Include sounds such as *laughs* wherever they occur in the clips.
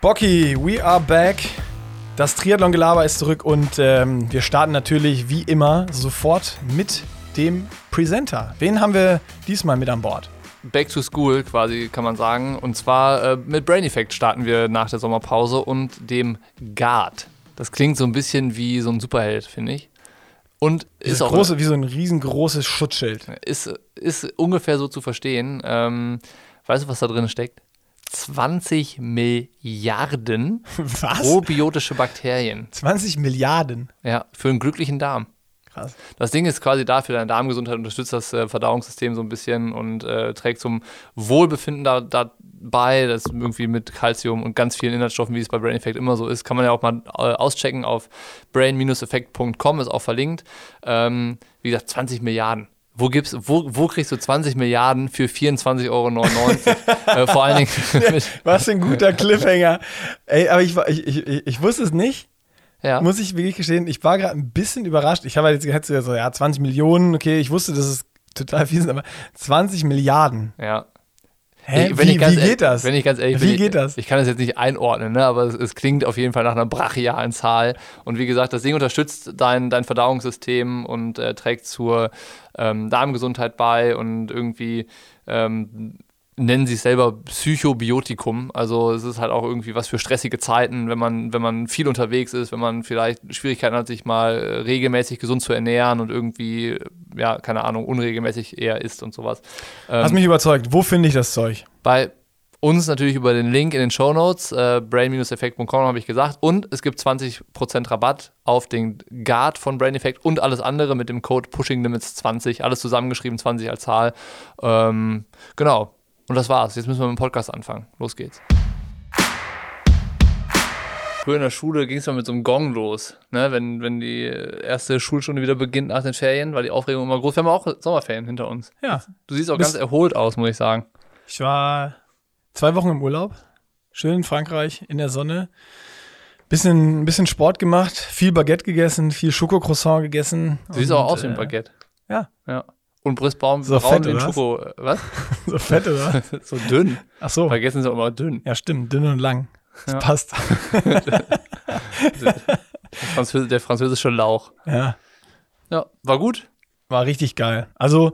Bocky, we are back. Das Triathlon-Gelaber ist zurück und ähm, wir starten natürlich wie immer sofort mit dem Presenter. Wen haben wir diesmal mit an Bord? Back to School quasi, kann man sagen. Und zwar äh, mit Brain Effect starten wir nach der Sommerpause und dem Guard. Das klingt so ein bisschen wie so ein Superheld, finde ich. Und ist auch große, wie so ein riesengroßes Schutzschild. Ist, ist ungefähr so zu verstehen. Ähm, weißt du, was da drin steckt? 20 Milliarden *laughs* Was? probiotische Bakterien. 20 Milliarden. Ja, für einen glücklichen Darm. Krass. Das Ding ist quasi da für deine Darmgesundheit, unterstützt das äh, Verdauungssystem so ein bisschen und äh, trägt zum Wohlbefinden da, dabei. Das ist irgendwie mit Calcium und ganz vielen Inhaltsstoffen, wie es bei Brain Effect immer so ist. Kann man ja auch mal äh, auschecken auf brain-effekt.com, ist auch verlinkt. Ähm, wie gesagt, 20 Milliarden. Wo, gibt's, wo, wo kriegst du 20 Milliarden für 24,99 Euro? *laughs* äh, vor allen Dingen. Was ein guter Cliffhanger. Ey, aber ich, ich, ich, ich wusste es nicht. ja. Muss ich wirklich gestehen, ich war gerade ein bisschen überrascht. Ich habe halt jetzt ja so, ja, 20 Millionen, okay, ich wusste, dass es total viel sind, aber 20 Milliarden. ja. Hä? Ich- wenn wie, ich ganz wie ehrlich- geht das? Wenn ich ganz ehrlich Wie bin, geht das? Ich kann das jetzt nicht einordnen, ne? aber es, es klingt auf jeden Fall nach einer brachialen Zahl. Und wie gesagt, das Ding unterstützt dein, dein Verdauungssystem und äh, trägt zur ähm, Darmgesundheit bei und irgendwie ähm, nennen sie es selber Psychobiotikum. Also es ist halt auch irgendwie was für stressige Zeiten, wenn man, wenn man viel unterwegs ist, wenn man vielleicht Schwierigkeiten hat, sich mal äh, regelmäßig gesund zu ernähren und irgendwie, äh, ja, keine Ahnung, unregelmäßig eher isst und sowas. Ähm, Hast mich überzeugt. Wo finde ich das Zeug? bei uns natürlich über den Link in den Show Notes, äh, brain-effekt.com habe ich gesagt. Und es gibt 20% Rabatt auf den Guard von Brain Effect und alles andere mit dem Code Pushing Limits 20. Alles zusammengeschrieben, 20 als Zahl. Ähm, genau. Und das war's. Jetzt müssen wir mit dem Podcast anfangen. Los geht's. Früher in der Schule ging es mal mit so einem Gong los, ne? wenn, wenn die erste Schulstunde wieder beginnt nach den Ferien, war die Aufregung immer groß. Wir haben auch Sommerferien hinter uns. Ja. Du siehst auch ganz erholt aus, muss ich sagen. Ich war zwei Wochen im Urlaub. Schön in Frankreich, in der Sonne. Bisschen, ein bisschen Sport gemacht, viel Baguette gegessen, viel Schokocroissant gegessen. Du siehst auch aus wie ein äh, Baguette. Ja, Ja. Und Bristbaum So braun fett, was? Schoko. Was? *laughs* so fett, oder? *laughs* so dünn. Ach so. Vergessen sie auch immer dünn. Ja, stimmt. Dünn und lang. Das Ja. passt. *laughs* Der, Französ der französische Lauch. ja. Ja, war gut. War richtig geil. Also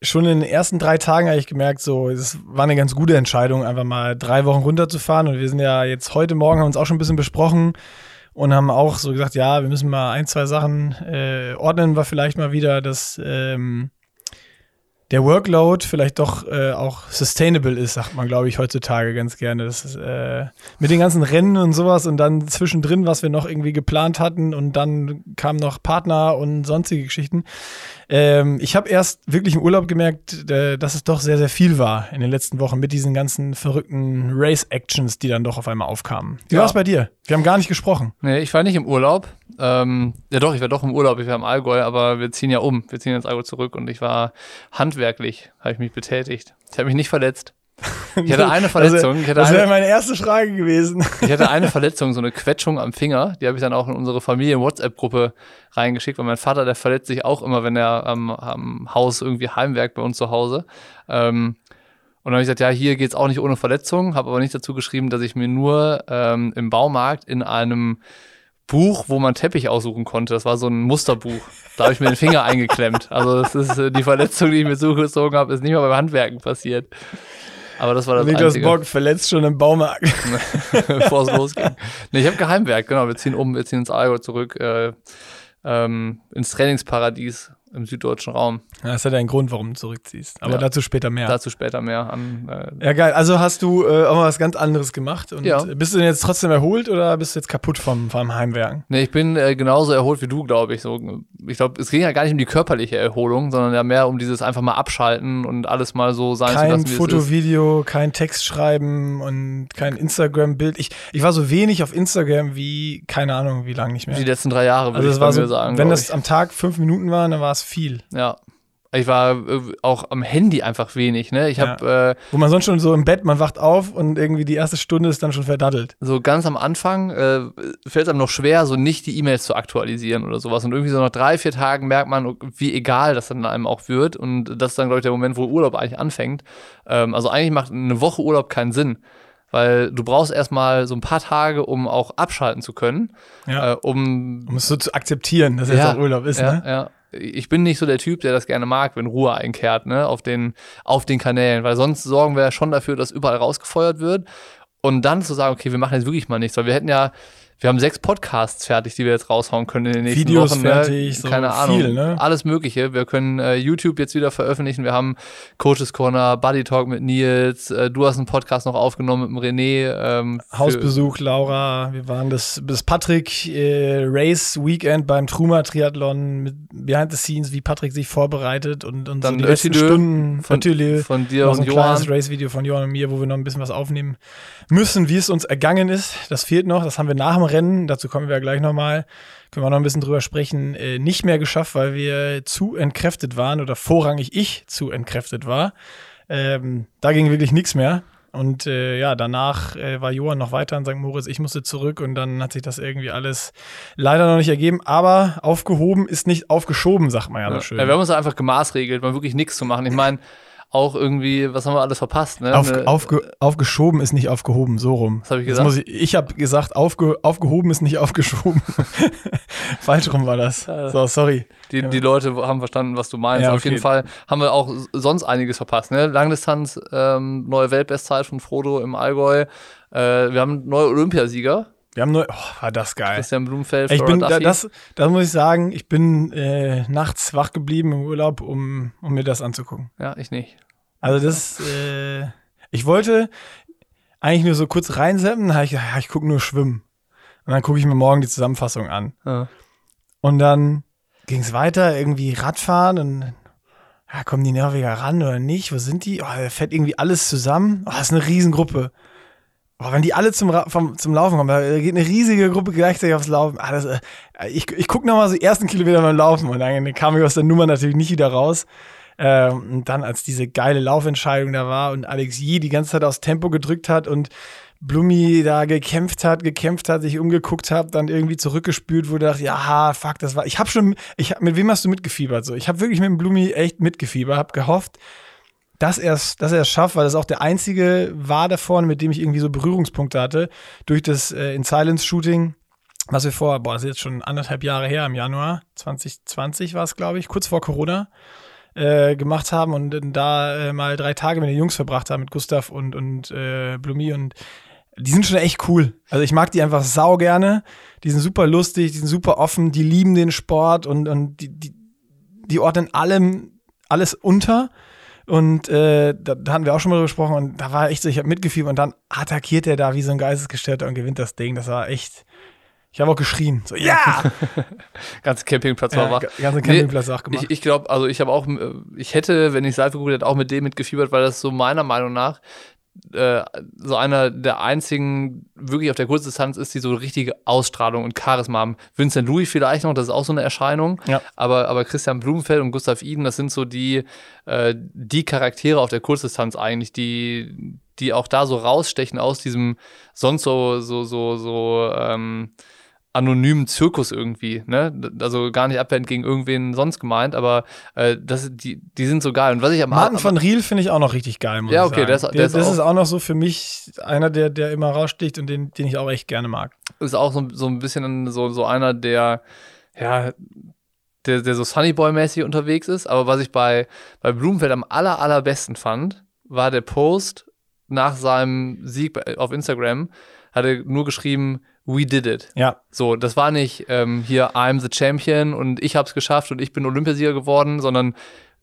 schon in den ersten drei Tagen habe ich gemerkt, so, es war eine ganz gute Entscheidung, einfach mal drei Wochen runterzufahren. Und wir sind ja jetzt heute Morgen, haben uns auch schon ein bisschen besprochen und haben auch so gesagt, ja, wir müssen mal ein, zwei Sachen äh, ordnen wir vielleicht mal wieder, dass ähm, der Workload vielleicht doch äh, auch sustainable ist, sagt man, glaube ich, heutzutage ganz gerne. Das ist, äh, mit den ganzen Rennen und sowas und dann zwischendrin, was wir noch irgendwie geplant hatten und dann kamen noch Partner und sonstige Geschichten. Ähm, ich habe erst wirklich im Urlaub gemerkt, äh, dass es doch sehr, sehr viel war in den letzten Wochen mit diesen ganzen verrückten Race-Actions, die dann doch auf einmal aufkamen. Wie Ja. war es bei dir? Wir haben gar nicht gesprochen. Nee, ich war nicht im Urlaub. Ähm, ja doch, ich war doch im Urlaub, ich war im Allgäu, aber wir ziehen ja um. Wir ziehen ins Allgäu zurück und ich war handwerklich, habe ich mich betätigt. Ich habe mich nicht verletzt. Ich hatte eine Verletzung. Ich hatte das wäre eine, meine erste Frage gewesen. Ich hatte eine Verletzung, so eine Quetschung am Finger. Die habe ich dann auch in unsere Familien-WhatsApp-Gruppe reingeschickt, weil mein Vater, der verletzt sich auch immer, wenn er am, am Haus irgendwie heimwerkt bei uns zu Hause. Ähm, und dann habe ich gesagt, ja, hier geht's auch nicht ohne Verletzung, habe aber nicht dazu geschrieben, dass ich mir nur ähm, im Baumarkt in einem Buch, wo man Teppich aussuchen konnte, das war so ein Musterbuch, da habe ich mir den Finger eingeklemmt. Also das ist äh, die Verletzung, die ich mir zugezogen habe, ist nicht mal beim Handwerken passiert. Aber das war das Niklas Einzige Bock verletzt schon im Baumarkt. *laughs* bevor es losging. Nee, ich habe geheimwerk, genau. Wir ziehen um, wir ziehen ins Allgäu zurück, äh, ähm, ins Trainingsparadies im süddeutschen Raum. Das hat einen Grund, warum du zurückziehst. Aber Ja. dazu später mehr. Dazu später mehr an. Äh, Ja, geil. Also hast du äh, auch mal was ganz anderes gemacht. Und Ja. bist du denn jetzt trotzdem erholt oder bist du jetzt kaputt vom, vom Heimwerken? nee, ich bin äh, genauso erholt wie du, glaube ich. So, ich glaube, es ging ja gar nicht um die körperliche Erholung, sondern ja mehr um dieses einfach mal abschalten und alles mal so sein zu Kein lassen, wie Foto, es ist. Video, kein Text schreiben und kein Instagram-Bild. Ich, ich war so wenig auf Instagram wie, keine Ahnung, wie lange nicht mehr. Die letzten drei Jahre, würde Also ich war so, sagen. wenn das am Tag fünf Minuten waren, dann war es viel. Ja. Ich war äh, auch am Handy einfach wenig, ne? Ich Ja. habe äh, Wo man sonst schon so im Bett, man wacht auf und irgendwie die erste Stunde ist dann schon verdattelt. so ganz am Anfang äh, fällt es einem noch schwer, so nicht die E-Mails zu aktualisieren oder sowas. Und irgendwie so nach drei, vier Tagen merkt man, wie egal das dann einem auch wird. Und das ist dann, glaube ich, der Moment, wo Urlaub eigentlich anfängt. Ähm, also eigentlich macht eine Woche Urlaub keinen Sinn. weil du brauchst erstmal so ein paar Tage, um auch abschalten zu können, Ja. äh, um Um es so zu akzeptieren, dass jetzt Ja, auch Urlaub ist, ja, ne? ja. Ich bin nicht so der Typ, der das gerne mag, wenn Ruhe einkehrt, ne, auf den, auf den Kanälen, weil sonst sorgen wir ja schon dafür, dass überall rausgefeuert wird. Und dann zu sagen, okay, wir machen jetzt wirklich mal nichts, weil wir hätten ja, wir haben sechs Podcasts fertig, die wir jetzt raushauen können in den nächsten Videos Wochen. fertig, ne? so keine Ahnung, viel, ne? alles Mögliche. Wir können äh, YouTube jetzt wieder veröffentlichen. Wir haben Coaches Corner, Buddy Talk mit Nils. Äh, du hast einen Podcast noch aufgenommen mit dem René. Ähm, Hausbesuch, Laura, wir waren das, das Patrick äh, Race Weekend beim Truma Triathlon mit Behind the Scenes, wie Patrick sich vorbereitet und, und Dann so die letzten Stunden von, Ötülö, von dir so und ein kleines Johann. Race-Video von Johann und mir, wo wir noch ein bisschen was aufnehmen müssen, wie es uns ergangen ist. Das fehlt noch, das haben wir nach dem Rennen, dazu kommen wir ja gleich nochmal, können wir noch ein bisschen drüber sprechen, äh, nicht mehr geschafft, weil wir zu entkräftet waren oder vorrangig ich zu entkräftet war. Ähm, da ging wirklich nichts mehr. Und äh, ja, danach äh, war Johann noch weiter in St. Moritz, ich musste zurück und dann hat sich das irgendwie alles leider noch nicht ergeben. Aber aufgehoben ist nicht aufgeschoben, sagt man ja, so schön. Ja, wir haben uns einfach gemaßregelt, mal wirklich nichts zu machen. Ich meine, auch irgendwie, was haben wir alles verpasst? Ne? Auf, Ne- aufge, aufgeschoben ist nicht aufgehoben, so rum. Was hab ich gesagt? Muss ich ich habe gesagt, aufge, aufgehoben ist nicht aufgeschoben. *laughs* Falsch rum war das. So, sorry. Die, die Leute haben verstanden, was du meinst. Ja, Auf jeden Fall haben wir auch sonst einiges verpasst. Ne? Langdistanz, ähm, neue Weltbestzeit von Frodo im Allgäu. Äh, wir haben neue Olympiasieger. Wir haben nur, oh, war das geil. Christian Blumenfeld, Ich bin, da, das, das muss ich sagen, ich bin äh, nachts wach geblieben im Urlaub, um, um mir das anzugucken. Ja, ich nicht. Also das, äh, ich wollte eigentlich nur so kurz reinseppen, dann habe ich gedacht, ja, ich gucke nur Schwimmen. Und dann gucke ich mir morgen die Zusammenfassung an. Ja. Und dann ging es weiter, irgendwie Radfahren und ja, kommen die Norweger ran oder nicht? Wo sind die? Oh, da fährt irgendwie alles zusammen. Oh, das ist eine Riesengruppe. Oh, wenn die alle zum, vom, zum Laufen kommen, da geht eine riesige Gruppe gleichzeitig aufs Laufen. Ah, das, äh, ich ich gucke nochmal so die ersten Kilometer beim Laufen und dann kam ich aus der Nummer natürlich nicht wieder raus. Ähm, und dann, als diese geile Laufentscheidung da war und Alex Yee die ganze Zeit aufs Tempo gedrückt hat und Blumi da gekämpft hat, gekämpft hat, sich umgeguckt hat, dann irgendwie zurückgespült wurde, dachte, ja, fuck, das war, ich hab schon, ich hab, mit wem hast du mitgefiebert? So, ich habe wirklich mit dem Blumi echt mitgefiebert, hab gehofft, dass er es dass schafft, weil das auch der einzige war da vorne, mit dem ich irgendwie so Berührungspunkte hatte, durch das äh, In Silence Shooting, was wir vor, boah, das ist jetzt schon anderthalb Jahre her, im Januar 2020 war es, glaube ich, kurz vor Corona, äh, gemacht haben und da äh, mal drei Tage mit den Jungs verbracht haben, mit Gustav und, und äh, Blumi und die sind schon echt cool. Also ich mag die einfach sau gerne. Die sind super lustig, die sind super offen, die lieben den Sport und, und die, die, die ordnen allem alles unter. Und äh, da, da hatten wir auch schon mal drüber gesprochen und da war echt so, ich habe mitgefiebert und dann attackiert er da wie so ein Geistesgestörter und gewinnt das Ding. Das war echt. Ich habe auch geschrien. So, ja! *laughs* Ganze Campingplatz war ja wach. ganze Campingplatz auch gemacht. Ich, ich glaube, also ich habe auch, äh, ich hätte, wenn ich live geguckt hätte, auch mit dem mitgefiebert, weil das so meiner Meinung nach äh, so einer der einzigen wirklich auf der Kurzdistanz ist, die so richtige Ausstrahlung und Charisma haben. Vincent Louis vielleicht noch, das ist auch so eine Erscheinung. Ja. Aber, aber Christian Blumenfeld und Gustav Iden, das sind so die, äh, die Charaktere auf der Kurzdistanz eigentlich, die, die auch da so rausstechen aus diesem sonst so, so, so, so, ähm, anonymen Zirkus irgendwie, ne? Also gar nicht abwertend gegen irgendwen sonst gemeint, aber äh, das, die, die sind so geil. Und was ich am Martin van Riel finde ich auch noch richtig geil. Muss Ja, ich okay, sagen. der ist das auch- ist auch noch so für mich einer, der, der immer raussticht und den, den ich auch echt gerne mag. ist auch so, so ein bisschen so, so einer, der, ja, der, der so Sunnyboy-mäßig unterwegs ist. Aber was ich bei, bei Blumenfeld am aller, allerbesten fand, war der Post nach seinem Sieg auf Instagram, hat er nur geschrieben, we did it. Ja, So, das war nicht ähm, hier, I'm the Champion und ich hab's geschafft und ich bin Olympiasieger geworden, sondern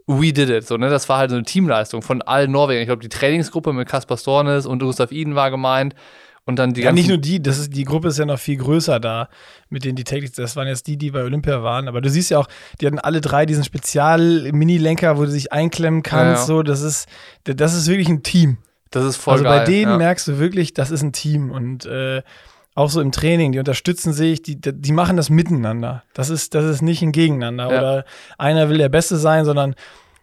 we did it. So, ne? Das war halt so eine Teamleistung von allen Norwegern. Ich glaube, die Trainingsgruppe mit Kaspar Stornes und Gustav Iden war gemeint. Und dann die ja nicht nur die, das ist, die Gruppe ist ja noch viel größer da, mit denen die täglich, das waren jetzt die, die bei Olympia waren, aber du siehst ja auch, die hatten alle drei diesen Spezial-Mini-Lenker, wo du dich einklemmen kannst, Ja, ja. so, das ist, das ist wirklich ein Team. Das ist voll also geil. bei denen merkst du wirklich, das ist ein Team und äh, auch so im Training, die unterstützen sich, die, die machen das miteinander. Das ist, das ist nicht ein Gegeneinander Ja. oder einer will der Beste sein, sondern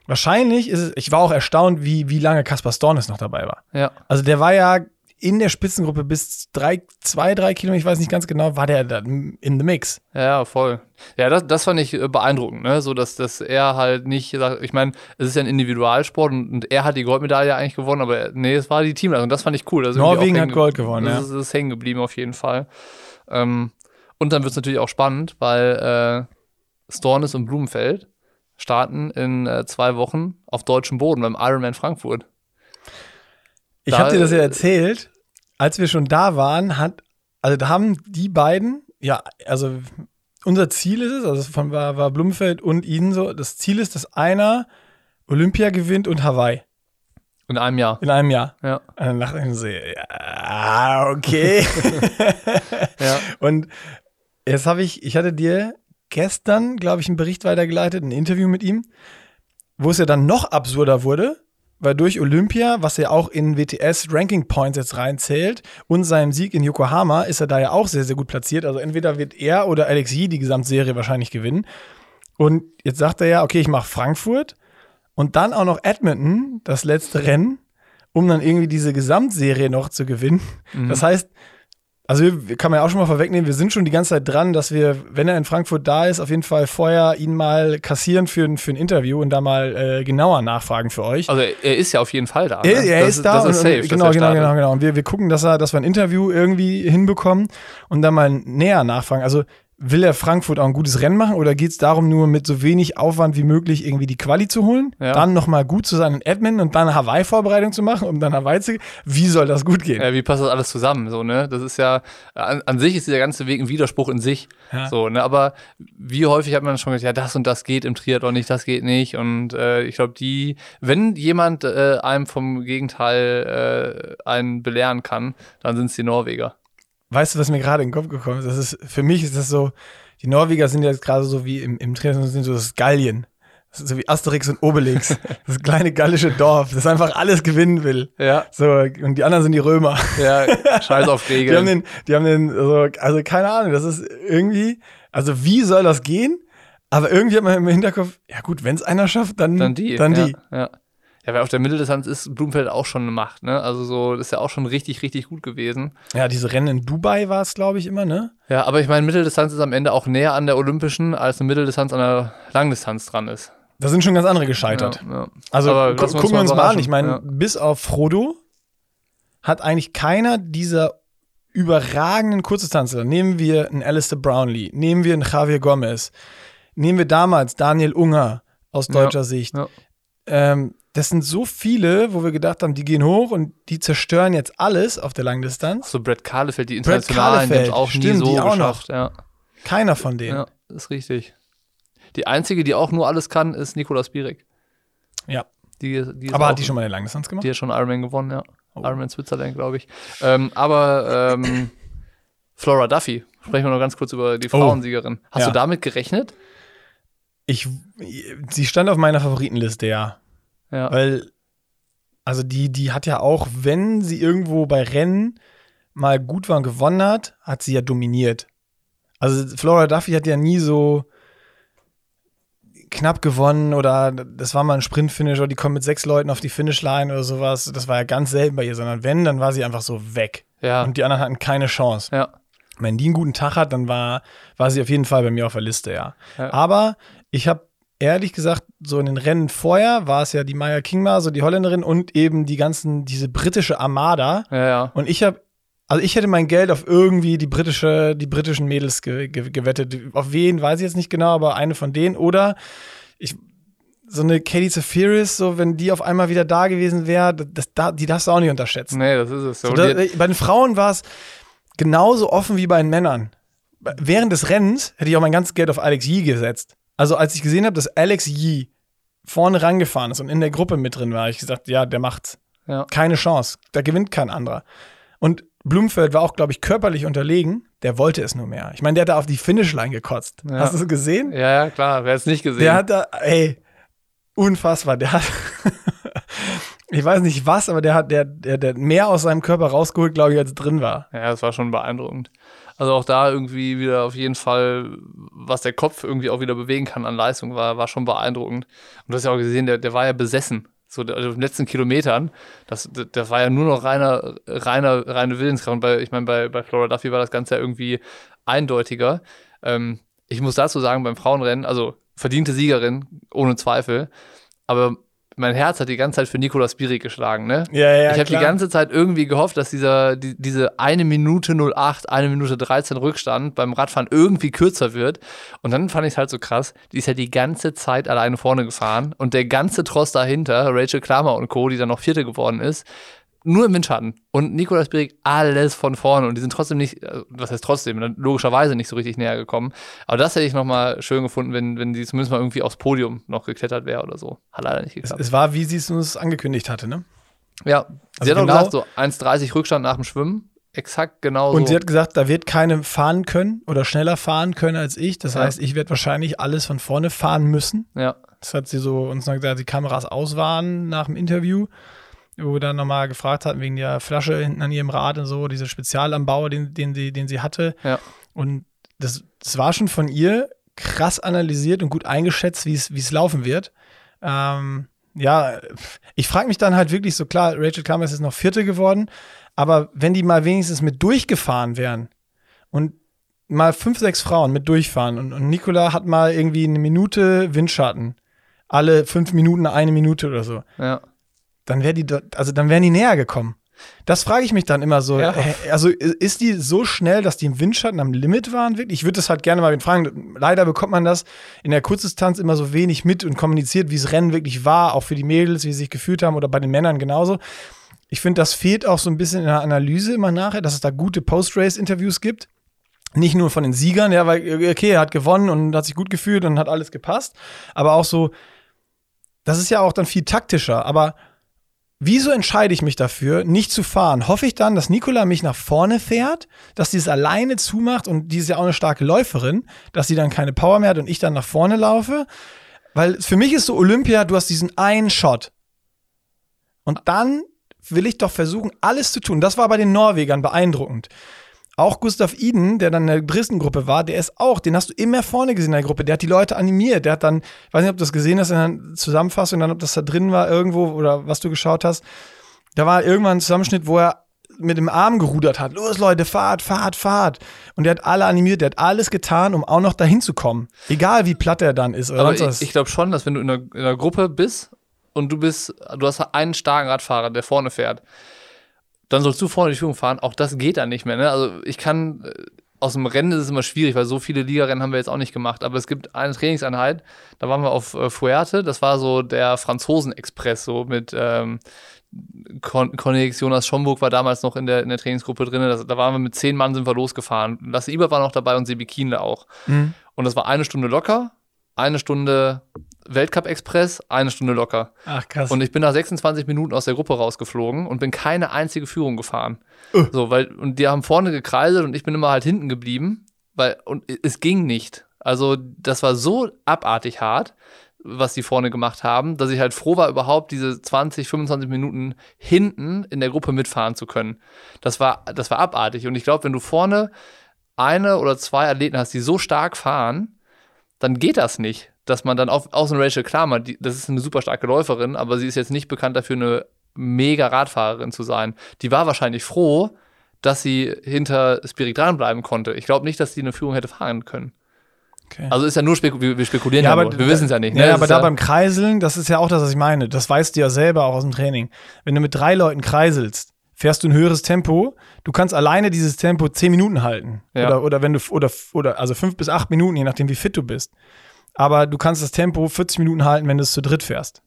wahrscheinlich ist es, ich war auch erstaunt, wie, wie lange Kaspar Stornes noch dabei war. ja. Also der war ja in der Spitzengruppe bis drei, zwei, drei Kilometer, ich weiß nicht ganz genau, war der da in the mix. Ja, voll. Ja, das, das fand ich äh, beeindruckend, ne? So, dass, dass er halt nicht sagt, ich meine, es ist ja ein Individualsport und, und, er hat die Goldmedaille eigentlich gewonnen, aber nee, es war die Teamleistung. Das fand ich cool. Also Norwegen hat Gold gewonnen, das ja. Ist, ist hängen geblieben auf jeden Fall. Ähm, und dann wird es natürlich auch spannend, weil äh, Stornis und Blumenfeld starten in äh, zwei Wochen auf deutschem Boden beim Ironman Frankfurt. Ich habe dir das ja erzählt, als wir schon da waren, hat, also da haben die beiden, ja, also unser Ziel ist es, also von war, war Blumenfeld und Ihnen so, das Ziel ist, dass einer Olympia gewinnt und Hawaii. In einem Jahr. In einem Jahr. Ja. Und dann lachte ich so, ja, okay. *laughs* ja. Und jetzt habe ich, ich hatte dir gestern, glaube ich, einen Bericht weitergeleitet, ein Interview mit ihm, wo es ja dann noch absurder wurde, weil durch Olympia, was ja auch in WTS Ranking Points jetzt reinzählt und seinem Sieg in Yokohama, ist er da ja auch sehr, sehr gut platziert. Also entweder wird er oder Alex Yee die Gesamtserie wahrscheinlich gewinnen. Und jetzt sagt er ja, okay, ich mache Frankfurt und dann auch noch Edmonton, das letzte Rennen, um dann irgendwie diese Gesamtserie noch zu gewinnen. Mhm. Das heißt, also kann man ja auch schon mal vorwegnehmen, wir sind schon die ganze Zeit dran, dass wir, wenn er in Frankfurt da ist, auf jeden Fall vorher ihn mal kassieren für, ein, für ein Interview und da mal äh, genauer nachfragen für euch. Also er ist ja auf jeden Fall da. Ne? Er, er das, ist da. Das ist safe, und, genau, genau, genau, genau. Und wir, wir gucken, dass, er, dass wir ein Interview irgendwie hinbekommen und dann mal näher nachfragen. Also will er Frankfurt auch ein gutes Rennen machen oder geht es darum, nur mit so wenig Aufwand wie möglich irgendwie die Quali zu holen, ja. dann nochmal gut zu sein in Admin und dann Hawaii-Vorbereitung zu machen, um dann Hawaii zu gehen? Wie soll das gut gehen? Ja, wie passt das alles zusammen? So, ne? Das ist ja, an, an sich ist dieser ganze Weg ein Widerspruch in sich. Ja. So, ne? Aber wie häufig hat man schon gesagt, ja, das und das geht im Triathlon nicht, das geht nicht. Und äh, ich glaube, die, wenn jemand äh, einem vom Gegenteil äh, einen belehren kann, dann sind es die Norweger. Weißt du, was mir gerade in den Kopf gekommen ist? Das ist? Für mich ist das so, die Norweger sind jetzt gerade so wie im, im Triathlon sind so das Gallien. Das ist so wie Asterix und Obelix. *laughs* Das kleine gallische Dorf, das einfach alles gewinnen will. Ja. So, und die anderen sind die Römer. Ja, scheiß auf Regeln. *laughs* die haben den, die haben den, so, also keine Ahnung, das ist irgendwie, also wie soll das gehen? Aber irgendwie hat man im Hinterkopf, ja gut, wenn es einer schafft, dann, dann die. Dann die. Ja. Ja, weil auf der Mitteldistanz ist Blumenfeld auch schon eine Macht, ne? Also so, das ist ja auch schon richtig, richtig gut gewesen. Ja, diese Rennen in Dubai war es, glaube ich, immer, ne? Ja, aber ich meine, Mitteldistanz ist am Ende auch näher an der Olympischen, als eine Mitteldistanz an der Langdistanz dran ist. Da sind schon ganz andere gescheitert. Ja, ja. Also gu lassen wir uns gucken wir mal uns mal an. Ich meine, Ja. bis auf Frodo hat eigentlich keiner dieser überragenden Kurzdistanzler. Nehmen wir einen Alistair Brownlee, nehmen wir einen Javier Gomez, nehmen wir damals Daniel Unger aus Ja, deutscher Sicht. ja. Ähm, das sind so viele, wo wir gedacht haben, die gehen hoch und die zerstören jetzt alles auf der Langdistanz. So Brett Kahlefeld, die Brett Internationalen, die es Kahlefeld, auch nie stimmt, so die auch geschafft. Ja. Keiner von denen. ja, ist richtig. Die einzige, die auch nur alles kann, ist Nikolaus Bierek. Ja. Die, die Aber auch, hat die schon mal eine Langdistanz gemacht? Die hat schon Ironman gewonnen, ja. Oh. Ironman Switzerland, glaube ich. Ähm, aber ähm, *laughs* Flora Duffy, sprechen wir noch ganz kurz über die Oh. Frauensiegerin. Hast Ja. du damit gerechnet? Ich, sie stand auf meiner Favoritenliste, ja. Ja. Weil, also die, die hat ja auch, wenn sie irgendwo bei Rennen mal gut war und gewonnen hat, hat sie ja dominiert. Also Flora Duffy hat ja nie so knapp gewonnen oder das war mal ein Sprintfinish oder die kommt mit sechs Leuten auf die Finishline oder sowas. Das war ja ganz selten bei ihr, sondern wenn, dann war sie einfach so weg. Ja. Und die anderen hatten keine Chance. ja. Wenn die einen guten Tag hat, dann war, war sie auf jeden Fall bei mir auf der Liste, ja. Ja. Aber ich habe ehrlich gesagt, so in den Rennen vorher war es ja die Maya Kingma, so die Holländerin und eben die ganzen, diese britische Armada. Ja, ja. Und ich habe, also ich hätte mein Geld auf irgendwie die britische, die britischen Mädels ge ge gewettet. Auf wen weiß ich jetzt nicht genau, aber eine von denen. Oder ich, so eine Katie Zafiris, so wenn die auf einmal wieder da gewesen wäre, das, da, die darfst du auch nicht unterschätzen. Nee, das ist es. So, So, da, die, bei den Frauen war es genauso offen wie bei den Männern. Während des Rennens hätte ich auch mein ganzes Geld auf Alex Yee gesetzt. Also als ich gesehen habe, dass Alex Yee vorne rangefahren ist und in der Gruppe mit drin war, habe ich gesagt, ja, der macht's. ja. Keine Chance. Da gewinnt kein anderer. Und Blumfeld war auch, glaube ich, körperlich unterlegen. Der wollte es nur mehr. Ich meine, der hat da auf die Finishline gekotzt. Ja. Hast du es gesehen? ja, ja, klar. Wer es nicht gesehen? Der hat da, ey, unfassbar. Der hat, *laughs* ich weiß nicht was, aber der hat, der, der, der hat mehr aus seinem Körper rausgeholt, glaube ich, als drin war. Ja, das war schon beeindruckend. Also auch da irgendwie wieder auf jeden Fall, was der Kopf irgendwie auch wieder bewegen kann an Leistung, war, war schon beeindruckend. Und du hast ja auch gesehen, der, der war ja besessen. so also in den letzten Kilometern, das, das war ja nur noch reiner, reiner, reine Willenskraft. Bei, ich meine, bei, bei Flora Duffy war das Ganze ja irgendwie eindeutiger. Ähm, ich muss dazu sagen, beim Frauenrennen, also verdiente Siegerin, ohne Zweifel, aber mein Herz hat die ganze Zeit für Nicolas Spirik geschlagen, ne? Ja, ja, ich habe die ganze Zeit irgendwie gehofft, dass dieser, die, diese eine Minute 08, eine Minute 13 Rückstand beim Radfahren irgendwie kürzer wird. Und dann fand ich es halt so krass, die ist ja die ganze Zeit alleine vorne gefahren und der ganze Tross dahinter, Rachel Klammer und Co., die dann noch Vierte geworden ist, nur im Windschatten. Und Nikolaus Bierig alles von vorne. Und die sind trotzdem nicht, äh, was heißt trotzdem, logischerweise nicht so richtig näher gekommen. Aber das hätte ich nochmal schön gefunden, wenn, wenn die zumindest mal irgendwie aufs Podium noch geklettert wäre oder so. Hat leider nicht geklappt. Es, es war, wie sie es uns angekündigt hatte, ne? Ja, sie also hat auch genau gesagt, so 1,30 Rückstand nach dem Schwimmen. Exakt genau Und sie hat gesagt, da wird keine fahren können oder schneller fahren können als ich. Das ja. heißt, ich werde wahrscheinlich alles von vorne fahren müssen. Ja. Das hat sie so uns gesagt, die Kameras aus waren nach dem Interview wo wir dann nochmal gefragt hatten wegen der Flasche hinten an ihrem Rad und so, diese Spezialanbau, den, den, sie, den sie hatte. Ja. Und das, das war schon von ihr krass analysiert und gut eingeschätzt, wie es laufen wird. Ähm, ja, ich frage mich dann halt wirklich so, klar, Rachel Kramer ist noch Vierte geworden, aber wenn die mal wenigstens mit durchgefahren wären und mal fünf, sechs Frauen mit durchfahren und, und Nicola hat mal irgendwie eine Minute Windschatten, alle fünf Minuten eine Minute oder so. Ja dann wäre die, also dann wären die näher gekommen. Das frage ich mich dann immer so. Ja. Also ist die so schnell, dass die im Windschatten am Limit waren? Wirklich? Ich würde das halt gerne mal fragen. Leider bekommt man das in der Kurzdistanz immer so wenig mit und kommuniziert, wie es Rennen wirklich war, auch für die Mädels, wie sie sich gefühlt haben oder bei den Männern genauso. Ich finde, das fehlt auch so ein bisschen in der Analyse immer nachher, dass es da gute Post-Race-Interviews gibt. Nicht nur von den Siegern, ja, weil, okay, er hat gewonnen und hat sich gut gefühlt und hat alles gepasst. Aber auch so, das ist ja auch dann viel taktischer. Aber Wieso entscheide ich mich dafür, nicht zu fahren? Hoffe ich dann, dass Nicola mich nach vorne fährt, dass sie es alleine zumacht und die ist ja auch eine starke Läuferin, dass sie dann keine Power mehr hat und ich dann nach vorne laufe? Weil für mich ist so Olympia, du hast diesen einen Shot. Und dann will ich doch versuchen, alles zu tun. Das war bei den Norwegern beeindruckend. Auch Gustav Iden, der dann in der Bristengruppe war, der ist auch, den hast du immer vorne gesehen in der Gruppe. Der hat die Leute animiert. Der hat dann, ich weiß nicht, ob du das gesehen hast in der Zusammenfassung, dann, ob das da drin war irgendwo oder was du geschaut hast. Da war irgendwann ein Zusammenschnitt, wo er mit dem Arm gerudert hat. Los, Leute, fahrt, fahrt, fahrt. Und der hat alle animiert, der hat alles getan, um auch noch dahin zu kommen. Egal wie platt er dann ist. Oder Aber ich, ich glaube schon, dass wenn du in einer, in einer Gruppe bist und du bist, du hast einen starken Radfahrer, der vorne fährt, dann sollst du vorne die Führung fahren. Auch das geht dann nicht mehr. Ne? Also ich kann, äh, aus dem Rennen ist es immer schwierig, weil so viele Ligarennen haben wir jetzt auch nicht gemacht. Aber es gibt eine Trainingseinheit, da waren wir auf äh, Fuerte, das war so der Franzosen-Express, so mit ähm, Connex, Jonas Schomburg war damals noch in der, in der Trainingsgruppe drin. Das, da waren wir mit zehn Mann sind wir losgefahren. Lasse Iber war noch dabei und Sebi Kienle auch. Mhm. Und das war eine Stunde locker, eine Stunde Weltcup Express, eine Stunde locker. Ach krass. Und ich bin nach 26 Minuten aus der Gruppe rausgeflogen und bin keine einzige Führung gefahren. Uh. So, weil, und die haben vorne gekreiselt und ich bin immer halt hinten geblieben, weil, und es ging nicht. Also, das war so abartig hart, was die vorne gemacht haben, dass ich halt froh war, überhaupt diese 20, 25 Minuten hinten in der Gruppe mitfahren zu können. Das war, das war abartig. Und ich glaube, wenn du vorne eine oder zwei Athleten hast, die so stark fahren, dann geht das nicht dass man dann auf, außen Rachel Klammer, die, das ist eine super starke Läuferin, aber sie ist jetzt nicht bekannt dafür, eine mega Radfahrerin zu sein. Die war wahrscheinlich froh, dass sie hinter Spirit dranbleiben konnte. Ich glaube nicht, dass sie eine Führung hätte fahren können. Okay. Also ist ja nur Spekul wir, spekulieren ja, ja nur. wir wissen es ja nicht. Ne? Ja, aber da ja beim Kreiseln, das ist ja auch das, was ich meine. Das weißt du ja selber auch aus dem Training. Wenn du mit drei Leuten kreiselst, fährst du ein höheres Tempo. Du kannst alleine dieses Tempo zehn Minuten halten. Ja. Oder, oder wenn du, oder, oder also fünf bis acht Minuten, je nachdem, wie fit du bist aber du kannst das Tempo 40 Minuten halten, wenn du es zu dritt fährst.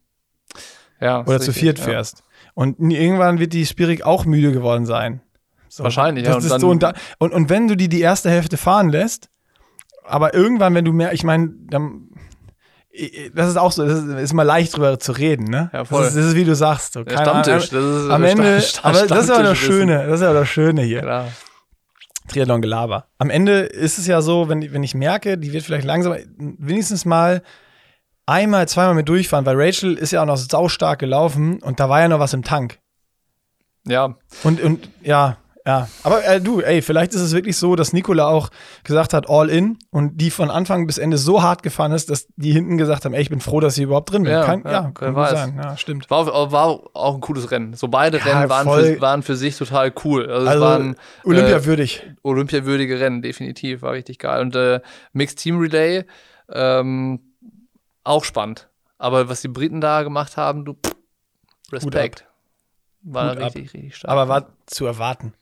Ja. Oder zu viert ja. fährst. Und irgendwann wird die Spirik auch müde geworden sein. So. Wahrscheinlich, ja. Und, so, und, da, und, und, wenn du die die erste Hälfte fahren lässt, aber irgendwann, wenn du mehr, ich meine, das ist auch so, das ist, ist mal leicht drüber zu reden, ne? Ja, voll. Das ist, das ist wie du sagst. So, Stammtisch. Das ist am Ende, *laughs* aber das ist ja das Schöne, das ist ja das Schöne hier. Klar. Triathlon-Gelaber. Am Ende ist es ja so, wenn, wenn ich merke, die wird vielleicht langsam, wenigstens mal einmal, zweimal mit durchfahren, weil Rachel ist ja auch noch saustark gelaufen und da war ja noch was im Tank. Ja. Und, und ja, Ja, aber äh, du, ey, vielleicht ist es wirklich so, dass Nikola auch gesagt hat, all in und die von Anfang bis Ende so hart gefahren ist, dass die hinten gesagt haben, ey, ich bin froh, dass ich überhaupt drin bin. Ja, Kann, ja, ja, kann gut sein. Ja, stimmt. War, auch- war auch ein cooles Rennen. So beide Ja, Rennen waren für, waren für sich total cool. Also, Also waren äh, würdig. olympiawürdige Rennen, definitiv. War richtig geil. Und äh, Mixed Team Relay, ähm, auch spannend. Aber was die Briten da gemacht haben, du, Respekt. War ab. richtig, richtig stark. Aber war zu erwarten.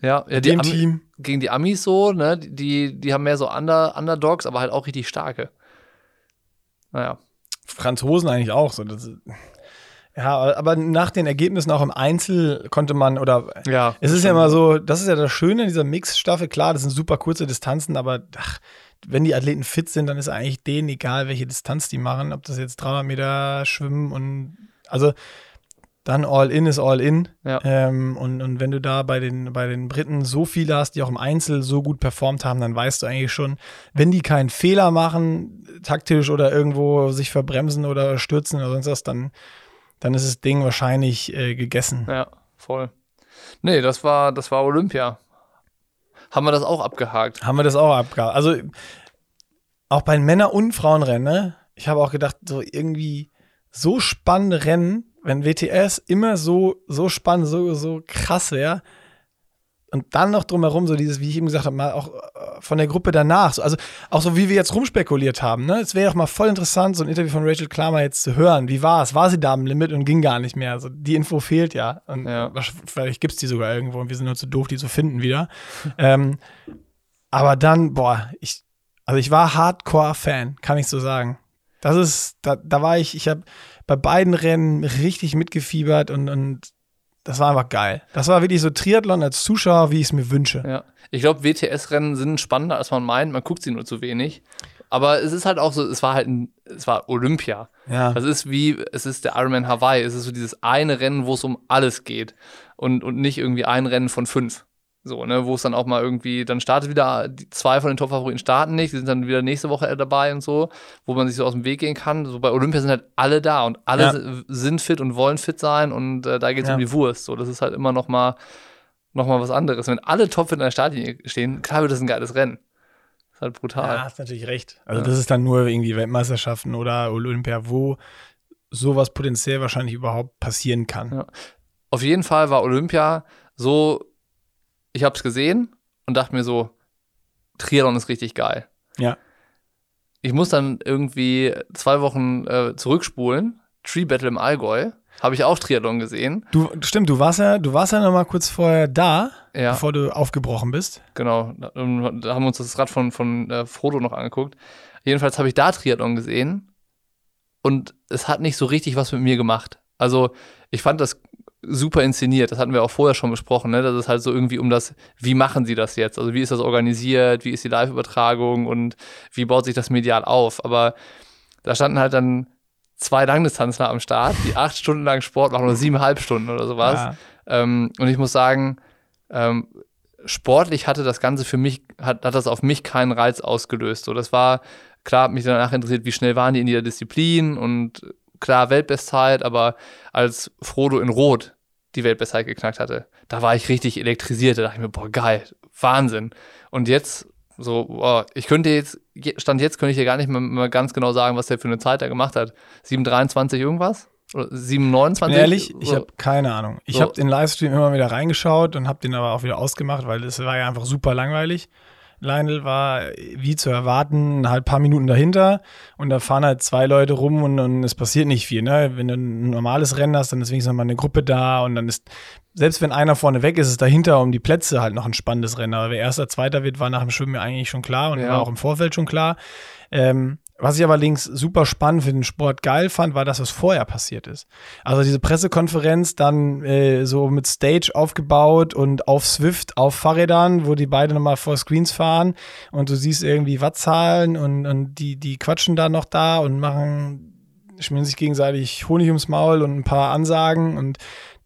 Ja, ja Dem Ami Team. gegen die Amis so, ne, die, die haben mehr so Under, Underdogs, aber halt auch richtig starke. Naja. Franzosen eigentlich auch so. Das, ja, aber nach den Ergebnissen auch im Einzel konnte man oder Ja. es ist ja immer so, das ist ja das Schöne in dieser Mix-Staffel. Klar, das sind super kurze Distanzen, aber ach, wenn die Athleten fit sind, dann ist eigentlich denen egal, welche Distanz die machen, ob das jetzt 300 Meter schwimmen und also dann all in ist all in. Ja. Ähm, und, und wenn du da bei den, bei den Briten so viele hast, die auch im Einzel so gut performt haben, dann weißt du eigentlich schon, wenn die keinen Fehler machen, taktisch oder irgendwo sich verbremsen oder stürzen oder sonst was, dann, dann ist das Ding wahrscheinlich äh, gegessen. Ja, voll. Nee, das war, das war Olympia. Haben wir das auch abgehakt? Haben wir das auch abgehakt. Also auch bei Männer- und Frauenrennen, ne? ich habe auch gedacht, so irgendwie so spannende Rennen, wenn WTS immer so, so spannend, so, so krass wäre. Und dann noch drumherum, so dieses, wie ich eben gesagt habe, mal auch äh, von der Gruppe danach. So, also auch so, wie wir jetzt rumspekuliert haben. Ne? Es wäre doch mal voll interessant, so ein Interview von Rachel Klammer jetzt zu hören. Wie war es? War sie da am Limit und ging gar nicht mehr? Also die Info fehlt ja. Und Ja. vielleicht gibt es die sogar irgendwo und wir sind nur zu doof, die zu finden wieder. *laughs* ähm, aber dann, boah, ich, also ich war Hardcore-Fan, kann ich so sagen. Das ist, da, da war ich, ich habe bei beiden Rennen richtig mitgefiebert und, und das war einfach geil. Das war wirklich so Triathlon als Zuschauer, wie ich es mir wünsche. Ja. Ich glaube, WTS-Rennen sind spannender, als man meint. Man guckt sie nur zu wenig. Aber es ist halt auch so, es war halt ein, es war Olympia. Ja. Das ist wie, es ist der Ironman Hawaii. Es ist so dieses eine Rennen, wo es um alles geht. Und, und nicht irgendwie ein Rennen von fünf. So, ne, wo es dann auch mal irgendwie, dann startet wieder, die zwei von den Top-Favoriten starten nicht, die sind dann wieder nächste Woche dabei und so, wo man sich so aus dem Weg gehen kann. So bei Olympia sind halt alle da und alle Ja. si- sind fit und wollen fit sein und äh, da geht es Ja. um die Wurst. So, das ist halt immer noch mal, noch mal was anderes. Wenn alle topfit in der Startlinie stehen, klar wird das ein geiles Rennen. ist halt brutal. Ja, hast natürlich recht. Also Ja. das ist dann nur irgendwie Weltmeisterschaften oder Olympia, wo sowas potenziell wahrscheinlich überhaupt passieren kann. Auf jeden Fall war Olympia so, ich habe es gesehen und dachte mir so, Triathlon ist richtig geil. Ja. Ich muss dann irgendwie zwei Wochen äh, zurückspulen. Tree Battle im Allgäu. Habe ich auch Triathlon gesehen. Du, stimmt, du warst ja, du warst ja noch mal kurz vorher da, Ja, bevor du aufgebrochen bist. genau. Da, da haben wir uns das Rad von, von äh, Frodo noch angeguckt. Jedenfalls habe ich da Triathlon gesehen und es hat nicht so richtig was mit mir gemacht. Also ich fand das super inszeniert. Das hatten wir auch vorher schon besprochen. Ne? Das ist halt so irgendwie um das, wie machen sie das jetzt? Also wie ist das organisiert? Wie ist die Live-Übertragung? Und wie baut sich das medial auf? Aber da standen halt dann zwei Langdistanzler am Start, die acht Stunden lang Sport machen oder siebeneinhalb Stunden oder sowas. Ja. Ähm, und ich muss sagen, ähm, sportlich hatte das Ganze für mich, hat, hat das auf mich keinen Reiz ausgelöst. So, das war, klar, hat mich danach interessiert, wie schnell waren die in jeder Disziplin und klar, Weltbestzeit, aber als Frodo in Rot die Weltbestzeit geknackt hatte, da war ich richtig elektrisiert. Da dachte ich mir, boah, geil, Wahnsinn. Und jetzt, so, boah, ich könnte jetzt, je- Stand jetzt könnte ich dir gar nicht mehr, mehr ganz genau sagen, was der für eine Zeit da gemacht hat. 7,23 irgendwas? Oder 7,29? Ehrlich, ich So. habe keine Ahnung. Ich So. habe den Livestream immer wieder reingeschaut und habe den aber auch wieder ausgemacht, weil es war ja einfach super langweilig. Lionel war wie zu erwarten halt ein paar Minuten dahinter und da fahren halt zwei Leute rum und, und es passiert nicht viel. Ne? Wenn du ein normales Rennen hast, dann ist wenigstens mal eine Gruppe da und dann ist, selbst wenn einer vorne weg ist, ist dahinter um die Plätze halt noch ein spannendes Rennen. Aber wer erster, zweiter wird, war nach dem Schwimmen ja eigentlich schon klar und Ja. war auch im Vorfeld schon klar. Ähm, was ich allerdings super spannend für den Sport geil fand, war das, was vorher passiert ist. Also diese Pressekonferenz dann äh, so mit Stage aufgebaut und auf Swift auf Fahrrädern, wo die beide nochmal vor Screens fahren und du siehst irgendwie Wattzahlen und, und die, die quatschen da noch da und machen, schmieren sich gegenseitig Honig ums Maul und ein paar Ansagen und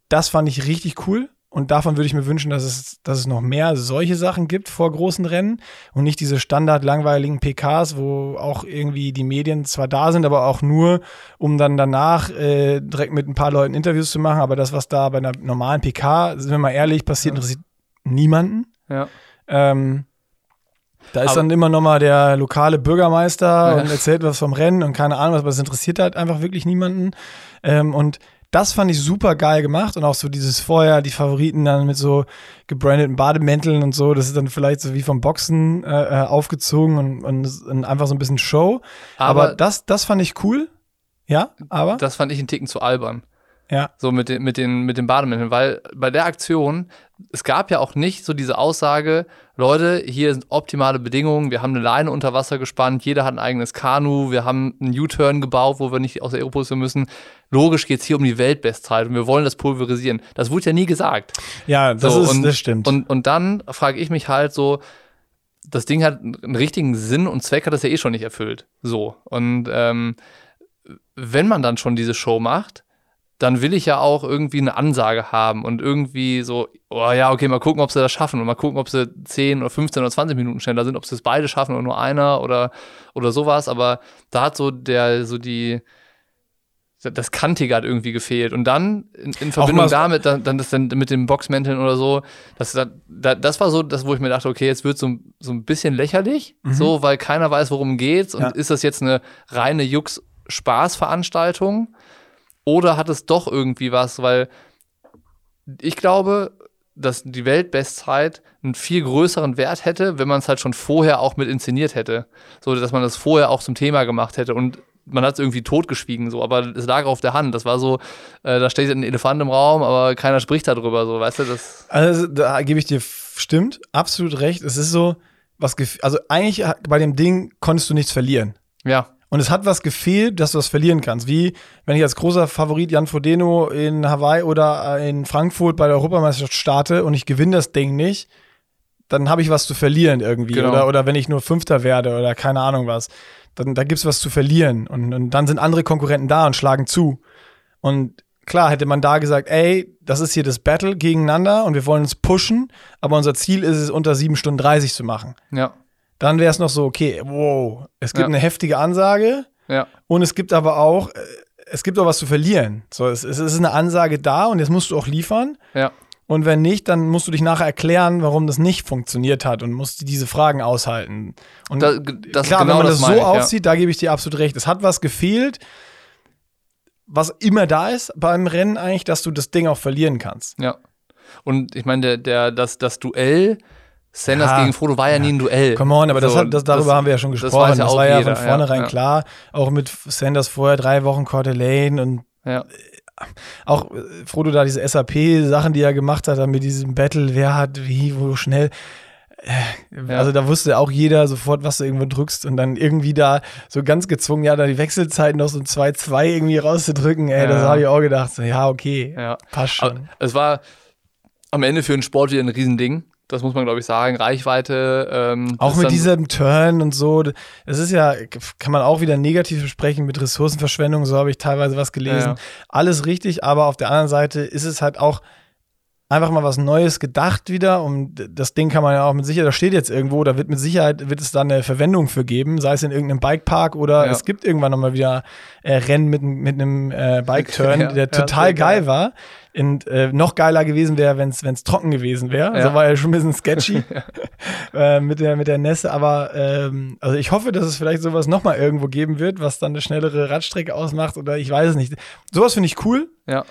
das fand ich richtig cool. Und davon würde ich mir wünschen, dass es, dass es noch mehr solche Sachen gibt vor großen Rennen und nicht diese standard langweiligen PKs, wo auch irgendwie die Medien zwar da sind, aber auch nur, um dann danach äh, direkt mit ein paar Leuten Interviews zu machen. Aber das, was da bei einer normalen PK, sind wir mal ehrlich, passiert, interessiert niemanden. Ja. Ähm, da ist Aber- dann immer noch mal der lokale Bürgermeister Ja. und erzählt was vom Rennen und keine Ahnung was, aber das interessiert halt einfach wirklich niemanden. Ähm, und das fand ich super geil gemacht und auch so dieses vorher, die Favoriten dann mit so gebrandeten Bademänteln und so, das ist dann vielleicht so wie vom Boxen äh, äh, aufgezogen und, und, und einfach so ein bisschen Show. Aber, Aber, das, das fand ich cool. Ja, aber? das fand ich einen Ticken zu albern. Ja. So mit den, mit den, mit den Bademänteln, weil bei der Aktion, es gab ja auch nicht so diese Aussage, Leute, hier sind optimale Bedingungen, wir haben eine Leine unter Wasser gespannt, jeder hat ein eigenes Kanu, wir haben einen U-Turn gebaut, wo wir nicht aus der Aeroposition müssen. Logisch geht es hier um die Weltbestzeit und wir wollen das pulverisieren. Das wurde ja nie gesagt. Ja, das, So, ist, und, das stimmt. Und, und dann frage ich mich halt so, das Ding hat einen richtigen Sinn und Zweck hat das ja eh schon nicht erfüllt. So. Und ähm, wenn man dann schon diese Show macht, dann will ich ja auch irgendwie eine Ansage haben und irgendwie so, oh ja, okay, mal gucken, ob sie das schaffen und mal gucken, ob sie 10 oder 15 oder 20 Minuten schneller sind, ob sie es beide schaffen oder nur einer oder, oder sowas. Aber da hat so der, so die, das Kantige hat irgendwie gefehlt. Und dann in, in Verbindung damit, dann, dann das dann mit den Boxmänteln oder so, das, das, das war so das, wo ich mir dachte, okay, jetzt wird so, so ein bisschen lächerlich, so, weil keiner weiß, worum geht's. Und Ja. ist das jetzt eine reine Jux-Spaß-Veranstaltung? Oder hat es doch irgendwie was? Weil ich glaube, dass die Weltbestzeit einen viel größeren Wert hätte, wenn man es halt schon vorher auch mit inszeniert hätte. So, dass man das vorher auch zum Thema gemacht hätte. Und man hat es irgendwie totgeschwiegen, so, aber es lag auf der Hand. Das war so, äh, da steht ein Elefant im Raum, aber keiner spricht darüber, so, weißt du, das. Also da gebe ich dir stimmt, absolut recht. Es ist so, was also eigentlich bei dem Ding konntest du nichts verlieren. Ja, Und es hat was gefehlt, dass du was verlieren kannst. Wie wenn ich als großer Favorit Jan Frodeno in Hawaii oder äh, in Frankfurt bei der Europameisterschaft starte und ich gewinne das Ding nicht, dann habe ich was zu verlieren irgendwie. Genau. Oder, oder wenn ich nur Fünfter werde oder keine Ahnung was. Dann da gibt es was zu verlieren. Und, und dann sind andere Konkurrenten da und schlagen zu. Und klar, hätte man da gesagt, ey, das ist hier das Battle gegeneinander und wir wollen uns pushen, aber unser Ziel ist es, unter 7 Stunden 30 zu machen. ja, Dann wäre es noch so, okay, wow, es gibt Ja. eine heftige Ansage ja, und es gibt aber auch, äh, es gibt auch was zu verlieren. So, es, es ist eine Ansage da und jetzt musst du auch liefern. ja, Und wenn nicht, dann musst du dich nachher erklären, warum das nicht funktioniert hat und musst diese Fragen aushalten. Und Da- das- klar, genau wenn man das das, so ich, aufzieht, da gebe ich dir absolut recht. Es hat was gefehlt, was immer da ist beim Rennen eigentlich, dass du das Ding auch verlieren kannst. ja. Und ich meine, der, der, das, das Duell Sanders Ja. gegen Frodo war ja, nie ein Duell. Come on, aber das So, hat, das, darüber das- haben wir ja schon das gesprochen. weiß Das, ja auch war ja jeder, von vornherein ja. klar. Auch mit Sanders vorher drei Wochen d'Alene und Ja, auch äh, Frodo da diese SAP-Sachen, die er gemacht hat, dann mit diesem Battle, wer hat wie, wo schnell. Äh, Ja. Also da wusste auch jeder sofort, was du irgendwo drückst und dann irgendwie da so ganz gezwungen, ja, da die Wechselzeiten noch so ein 2-2 irgendwie rauszudrücken, ey, das Ja. habe ich auch gedacht. So, ja, okay, ja. passt Aber schon. es war am Ende für einen Sport wieder ein Riesending. Das muss man, glaube ich, sagen. Reichweite. Ähm, Auch mit diesem Turn und so, es ist ja, kann man auch wieder negativ besprechen mit Ressourcenverschwendung, so habe ich teilweise was gelesen. Ja. Alles richtig, aber auf der anderen Seite ist es halt auch einfach mal was Neues gedacht wieder und das Ding kann man ja auch mit Sicherheit, das steht jetzt irgendwo, da wird mit Sicherheit, wird es da eine Verwendung für geben, sei es in irgendeinem Bikepark oder Ja. es gibt irgendwann nochmal wieder äh, Rennen mit, mit einem äh, Bike-Turn, *laughs* Ja, der ja, total geil geil. war. Und äh, noch geiler gewesen wäre, wenn es trocken gewesen wäre. Ja. Also war ja schon ein bisschen sketchy *laughs* *laughs* äh, mit, der, mit der Nässe. Aber ähm, also ich hoffe, dass es vielleicht sowas nochmal irgendwo geben wird, was dann eine schnellere Radstrecke ausmacht oder ich weiß es nicht. Sowas finde ich cool. Ja.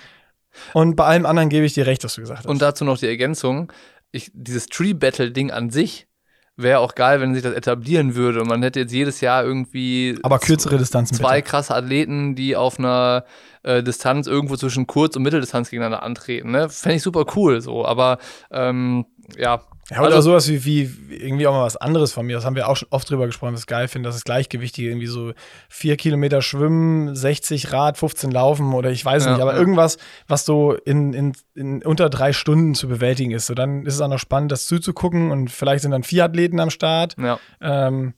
Und bei allem anderen gebe ich dir recht, was du gesagt hast. Und dazu noch die Ergänzung: ich, dieses Tree Battle-Ding an sich wäre auch geil, wenn sich das etablieren würde und man hätte jetzt jedes Jahr irgendwie aber kürzere Distanzen zwei bitte. krasse Athleten, die auf einer äh, Distanz irgendwo zwischen Kurz- und Mitteldistanz gegeneinander antreten. Ne? Fände ich super cool so, aber ähm, ja. Ja, oder Also- sowas wie, wie irgendwie auch mal was anderes von mir. Das haben wir auch schon oft drüber gesprochen, was ich geil finde, dass das Gleichgewichtige irgendwie so vier Kilometer schwimmen, 60 Rad, 15 laufen oder ich weiß Ja, nicht, aber ja. irgendwas, was so in, in, in unter drei Stunden zu bewältigen ist. So, dann ist es auch noch spannend, das zuzugucken und vielleicht sind dann vier Athleten am Start. ja. Ähm,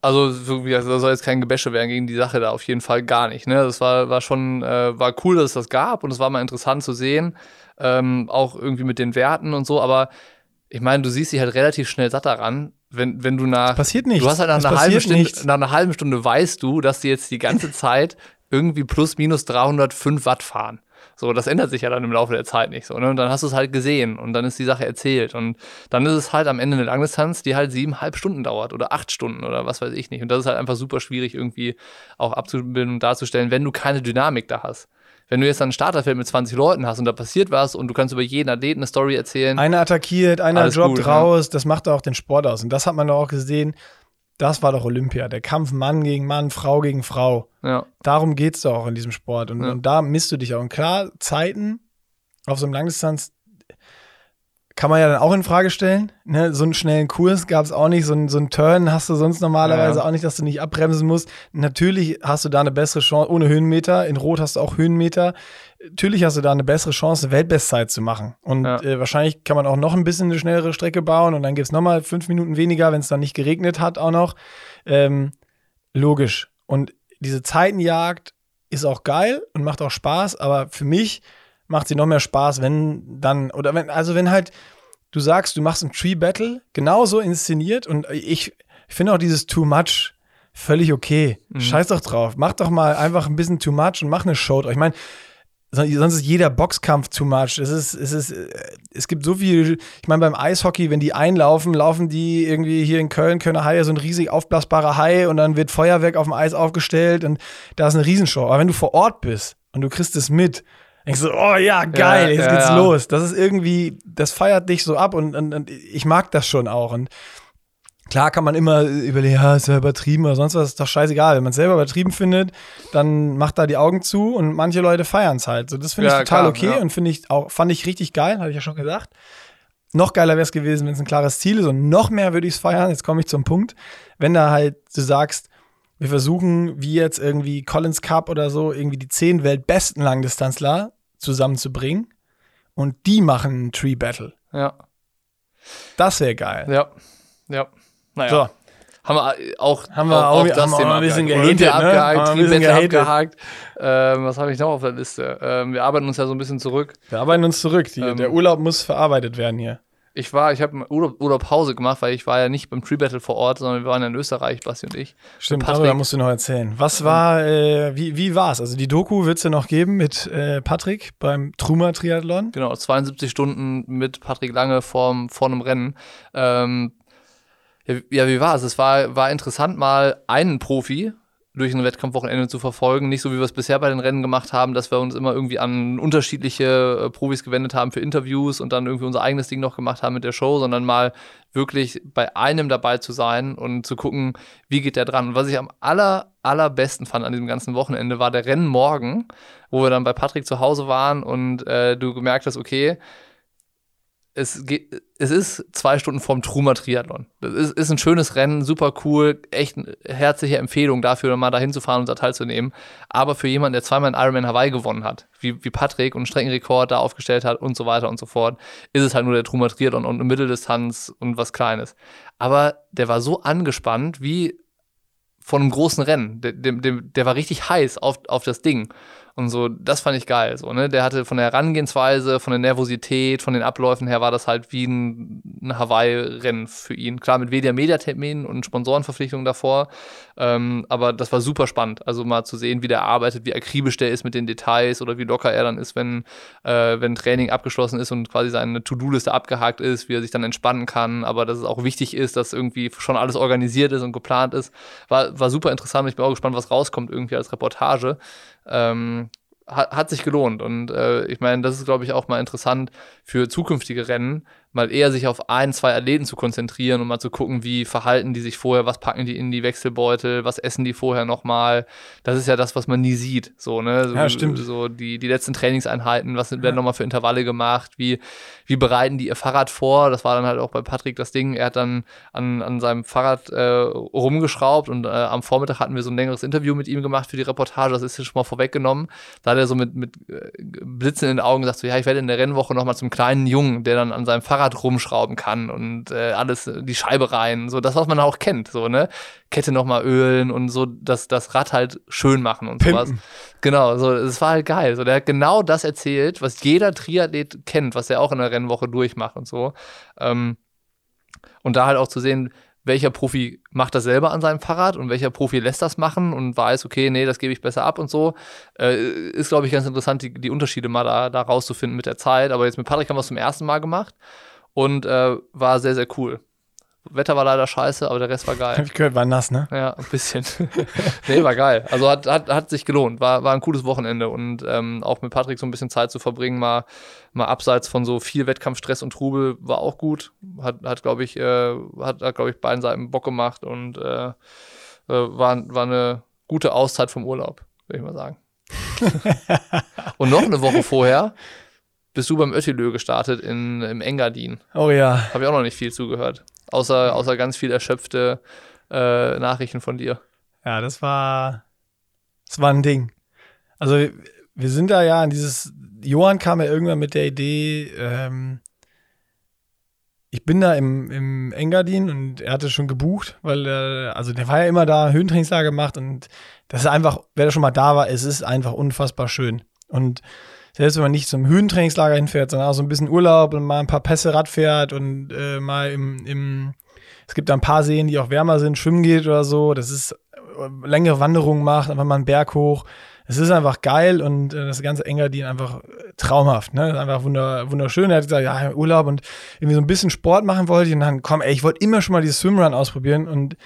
Also, so wie gesagt, da soll jetzt kein Gebäsche werden gegen die Sache da auf jeden Fall gar nicht. Ne? Das war, war schon, äh, war cool, dass es das gab und es war mal interessant zu sehen. Ähm, auch irgendwie mit den Werten und so, aber ich meine, du siehst dich halt relativ schnell satt daran, wenn, wenn du nach. passiert nichts. Du hast halt nach einer, halben Stunde, nichts. nach einer halben Stunde weißt du, dass die jetzt die ganze *laughs* Zeit irgendwie plus minus 305 Watt fahren. So, das ändert sich ja dann im Laufe der Zeit nicht so. Ne? Und dann hast du es halt gesehen und dann ist die Sache erzählt. Und dann ist es halt am Ende eine Langdistanz, die halt siebeneinhalb Stunden dauert oder acht Stunden oder was weiß ich nicht. Und das ist halt einfach super schwierig irgendwie auch abzubilden und darzustellen, wenn du keine Dynamik da hast. Wenn du jetzt dann ein Starterfeld mit 20 Leuten hast und da passiert was und du kannst über jeden Athleten eine Story erzählen. Einer attackiert, einer droppt gut, raus, ja. das macht auch den Sport aus. Und das hat man doch auch gesehen. Das war doch Olympia, der Kampf Mann gegen Mann, Frau gegen Frau. Ja. Darum geht es doch auch in diesem Sport. Und, ja. und da misst du dich auch. Und klar, Zeiten auf so einem Langdistanz kann man ja dann auch in Frage stellen. Ne? So einen schnellen Kurs gab es auch nicht. So einen, so einen Turn hast du sonst normalerweise ja. auch nicht, dass du nicht abbremsen musst. Natürlich hast du da eine bessere Chance, ohne Höhenmeter. In Rot hast du auch Höhenmeter. Natürlich hast du da eine bessere Chance, Weltbestzeit zu machen. Und ja. äh, wahrscheinlich kann man auch noch ein bisschen eine schnellere Strecke bauen und dann gibt es nochmal fünf Minuten weniger, wenn es dann nicht geregnet hat, auch noch. Ähm, logisch. Und diese Zeitenjagd ist auch geil und macht auch Spaß, aber für mich macht sie noch mehr Spaß, wenn dann, oder wenn, also wenn halt du sagst, du machst ein Tree Battle, genauso inszeniert und ich, ich finde auch dieses Too Much völlig okay. Mhm. Scheiß doch drauf. Mach doch mal einfach ein bisschen Too Much und mach eine Show. Ich meine, sonst ist jeder Boxkampf too much. Es ist, es ist, es gibt so viel, ich meine, beim Eishockey, wenn die einlaufen, laufen die irgendwie hier in Köln, Kölner Haie, so ein riesig aufblasbarer Hai und dann wird Feuerwerk auf dem Eis aufgestellt und da ist eine Riesenshow. Aber wenn du vor Ort bist und du kriegst es mit, denkst du, oh ja, geil, ja, jetzt ja, geht's ja. los. Das ist irgendwie, das feiert dich so ab und, und, und, ich mag das schon auch. Und klar kann man immer überlegen, ja, ist ja übertrieben oder sonst was, ist doch scheißegal. Wenn man es selber übertrieben findet, dann macht da die Augen zu und manche Leute feiern es halt. So, das finde ich total klar, okay und finde ich auch, fand ich richtig geil, habe ich ja schon gesagt. Noch geiler wäre es gewesen, wenn es ein klares Ziel ist und noch mehr würde ich es feiern. Jetzt komme ich zum Punkt. Wenn da halt du sagst, wir versuchen, wie jetzt irgendwie Collins Cup oder so, irgendwie die zehn weltbesten Langdistanzler zusammenzubringen und die machen einen Tree Battle. Ja. Das wäre geil. Ja. Ja. Naja. So. Haben wir auch, haben wir auch, auch das haben Thema ein bisschen gehatet, ne? abgehakt, Tree Battle abgehakt. Ähm, was habe ich noch auf der Liste? Ähm, wir arbeiten uns ja so ein bisschen zurück. Wir arbeiten uns zurück. Die, ähm, der Urlaub muss verarbeitet werden hier. Ich war, ich habe Urlaub, Urlaub Pause gemacht, weil ich war ja nicht beim Tree Battle vor Ort, sondern wir waren in Österreich, Basti und ich. Stimmt, Patrick. darüber musst du noch erzählen. Was war, äh, wie, wie war es? Also die Doku wird es ja noch geben mit äh, Patrick beim Truma Triathlon. Genau, 72 Stunden mit Patrick Lange vor, vor einem Rennen. Ähm, ja, wie war es? Es war, war interessant, mal einen Profi durch ein Wettkampfwochenende zu verfolgen. Nicht so, wie wir es bisher bei den Rennen gemacht haben, dass wir uns immer irgendwie an unterschiedliche äh, Profis gewendet haben für Interviews und dann irgendwie unser eigenes Ding noch gemacht haben mit der Show, sondern mal wirklich bei einem dabei zu sein und zu gucken, wie geht der dran. Und was ich am aller, allerbesten fand an diesem ganzen Wochenende war der Rennen morgen, wo wir dann bei Patrick zu Hause waren und äh, du gemerkt hast, okay, es, geht, es ist zwei Stunden vorm Truma Triathlon. Das ist, ist ein schönes Rennen, super cool, echt eine herzliche Empfehlung dafür, mal dahin zu fahren und da teilzunehmen. Aber für jemanden, der zweimal in Ironman Hawaii gewonnen hat, wie, wie Patrick und einen Streckenrekord da aufgestellt hat und so weiter und so fort, ist es halt nur der Truma Triathlon und eine Mitteldistanz und was Kleines. Aber der war so angespannt wie von einem großen Rennen. Der, der, der war richtig heiß auf, auf das Ding. Und so, das fand ich geil. So, ne? Der hatte von der Herangehensweise, von der Nervosität, von den Abläufen her war das halt wie ein, ein Hawaii-Rennen für ihn. Klar, mit weniger Mediaterminen und Sponsorenverpflichtungen davor. Ähm, aber das war super spannend. Also mal zu sehen, wie der arbeitet, wie akribisch der ist mit den Details oder wie locker er dann ist, wenn, äh, wenn Training abgeschlossen ist und quasi seine To-Do-Liste abgehakt ist, wie er sich dann entspannen kann. Aber dass es auch wichtig ist, dass irgendwie schon alles organisiert ist und geplant ist. War, war super interessant. Ich bin auch gespannt, was rauskommt irgendwie als Reportage ähm, hat, hat sich gelohnt. Und äh, ich meine, das ist, glaube ich, auch mal interessant für zukünftige Rennen, mal eher sich auf ein, zwei Athleten zu konzentrieren und mal zu gucken, wie verhalten die sich vorher, was packen die in die Wechselbeutel, was essen die vorher nochmal. Das ist ja das, was man nie sieht. So, ne? So, ja, stimmt. So die, die letzten Trainingseinheiten, was werden ja. nochmal für Intervalle gemacht, wie, wie bereiten die ihr Fahrrad vor? Das war dann halt auch bei Patrick das Ding. Er hat dann an, an seinem Fahrrad äh, rumgeschraubt und äh, am Vormittag hatten wir so ein längeres Interview mit ihm gemacht für die Reportage. Das ist jetzt schon mal vorweggenommen. Da hat er so mit, mit äh, Blitzen in den Augen gesagt, so, ja, ich werde in der Rennwoche nochmal zum kleinen Jungen, der dann an seinem Fahrrad Fahrrad rumschrauben kann und äh, alles, die Scheibe rein, so das, was man auch kennt, so, ne? Kette nochmal ölen und so das, das Rad halt schön machen und Pimpen. sowas. Genau, so, es war halt geil. So, der hat genau das erzählt, was jeder Triathlet kennt, was er auch in der Rennwoche durchmacht und so. Ähm, und da halt auch zu sehen, welcher Profi macht das selber an seinem Fahrrad und welcher Profi lässt das machen und weiß, okay, nee, das gebe ich besser ab und so. Äh, ist, glaube ich, ganz interessant, die, die Unterschiede mal da, da rauszufinden mit der Zeit. Aber jetzt mit Patrick haben wir es zum ersten Mal gemacht und äh, war sehr, sehr cool. Wetter war leider scheiße, aber der Rest war geil. Hab *laughs* ich gehört, war nass, ne? Ja, ein bisschen. *laughs* nee, war geil. Also hat, hat, hat sich gelohnt. War, war ein cooles Wochenende und ähm, auch mit Patrick so ein bisschen Zeit zu verbringen, mal, mal abseits von so viel Wettkampfstress und Trubel, war auch gut. Hat, hat glaube ich, äh, hat, hat glaube ich, beiden Seiten Bock gemacht und äh, äh, war, war eine gute Auszeit vom Urlaub, würde ich mal sagen. *laughs* und noch eine Woche vorher bist du beim Öttilö gestartet in, im Engadin. Oh ja. Habe ich auch noch nicht viel zugehört. Außer, außer ganz viel erschöpfte äh, Nachrichten von dir. Ja, das war, das war ein Ding. Also wir sind da ja an dieses, Johann kam ja irgendwann mit der Idee, ähm, ich bin da im, im Engadin und er hatte schon gebucht, weil er, also der war ja immer da, Höhentrainingslager gemacht und das ist einfach, wer da schon mal da war, es ist einfach unfassbar schön. Und selbst wenn man nicht zum Höhentrainingslager hinfährt, sondern auch so ein bisschen Urlaub und mal ein paar Pässe Rad fährt und äh, mal im, im, es gibt da ein paar Seen, die auch wärmer sind, schwimmen geht oder so, das ist äh, längere Wanderungen macht, einfach mal einen Berg hoch. Es ist einfach geil und äh, das ganze Engadin einfach äh, traumhaft, ne? Einfach wunder, wunderschön. Er hat gesagt, ja, Urlaub und irgendwie so ein bisschen Sport machen wollte ich und dann, komm, ey, ich wollte immer schon mal dieses Swimrun ausprobieren und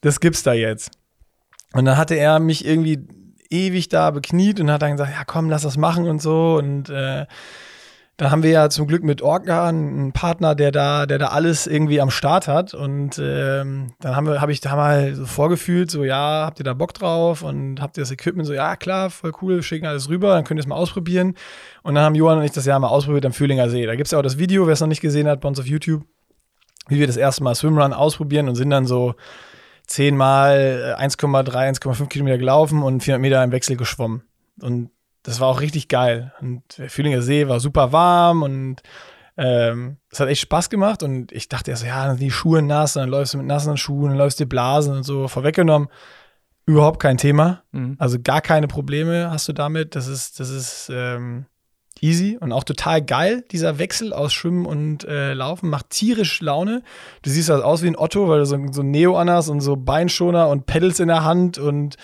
das gibt's da jetzt. Und dann hatte er mich irgendwie ewig da bekniet und hat dann gesagt, ja komm, lass das machen und so. Und äh, da haben wir ja zum Glück mit Orca einen Partner, der da, der da alles irgendwie am Start hat. Und ähm, dann haben wir, habe ich da mal so vorgefühlt, so ja, habt ihr da Bock drauf und habt ihr das Equipment so, ja klar, voll cool, wir schicken alles rüber, dann könnt ihr es mal ausprobieren. Und dann haben Johann und ich das ja mal ausprobiert am Fühlinger See. Da gibt es ja auch das Video, wer es noch nicht gesehen hat, bei uns auf YouTube, wie wir das erste Mal Swimrun ausprobieren und sind dann so zehnmal 1,3, 1,5 Kilometer gelaufen und 400 Meter im Wechsel geschwommen. Und das war auch richtig geil. Und der Fühlinger See war super warm und ähm, es hat echt Spaß gemacht. Und ich dachte erst, ja, dann sind die Schuhe nass, dann läufst du mit nassen Schuhen, dann läufst du Blasen und so vorweggenommen. Überhaupt kein Thema. Mhm. Also gar keine Probleme hast du damit. Das ist, das ist ähm, easy und auch total geil. Dieser Wechsel aus Schwimmen und äh, Laufen macht tierisch Laune. Du siehst halt aus wie ein Otto, weil du so, so Neo anhast und so Beinschoner und Pedals in der Hand und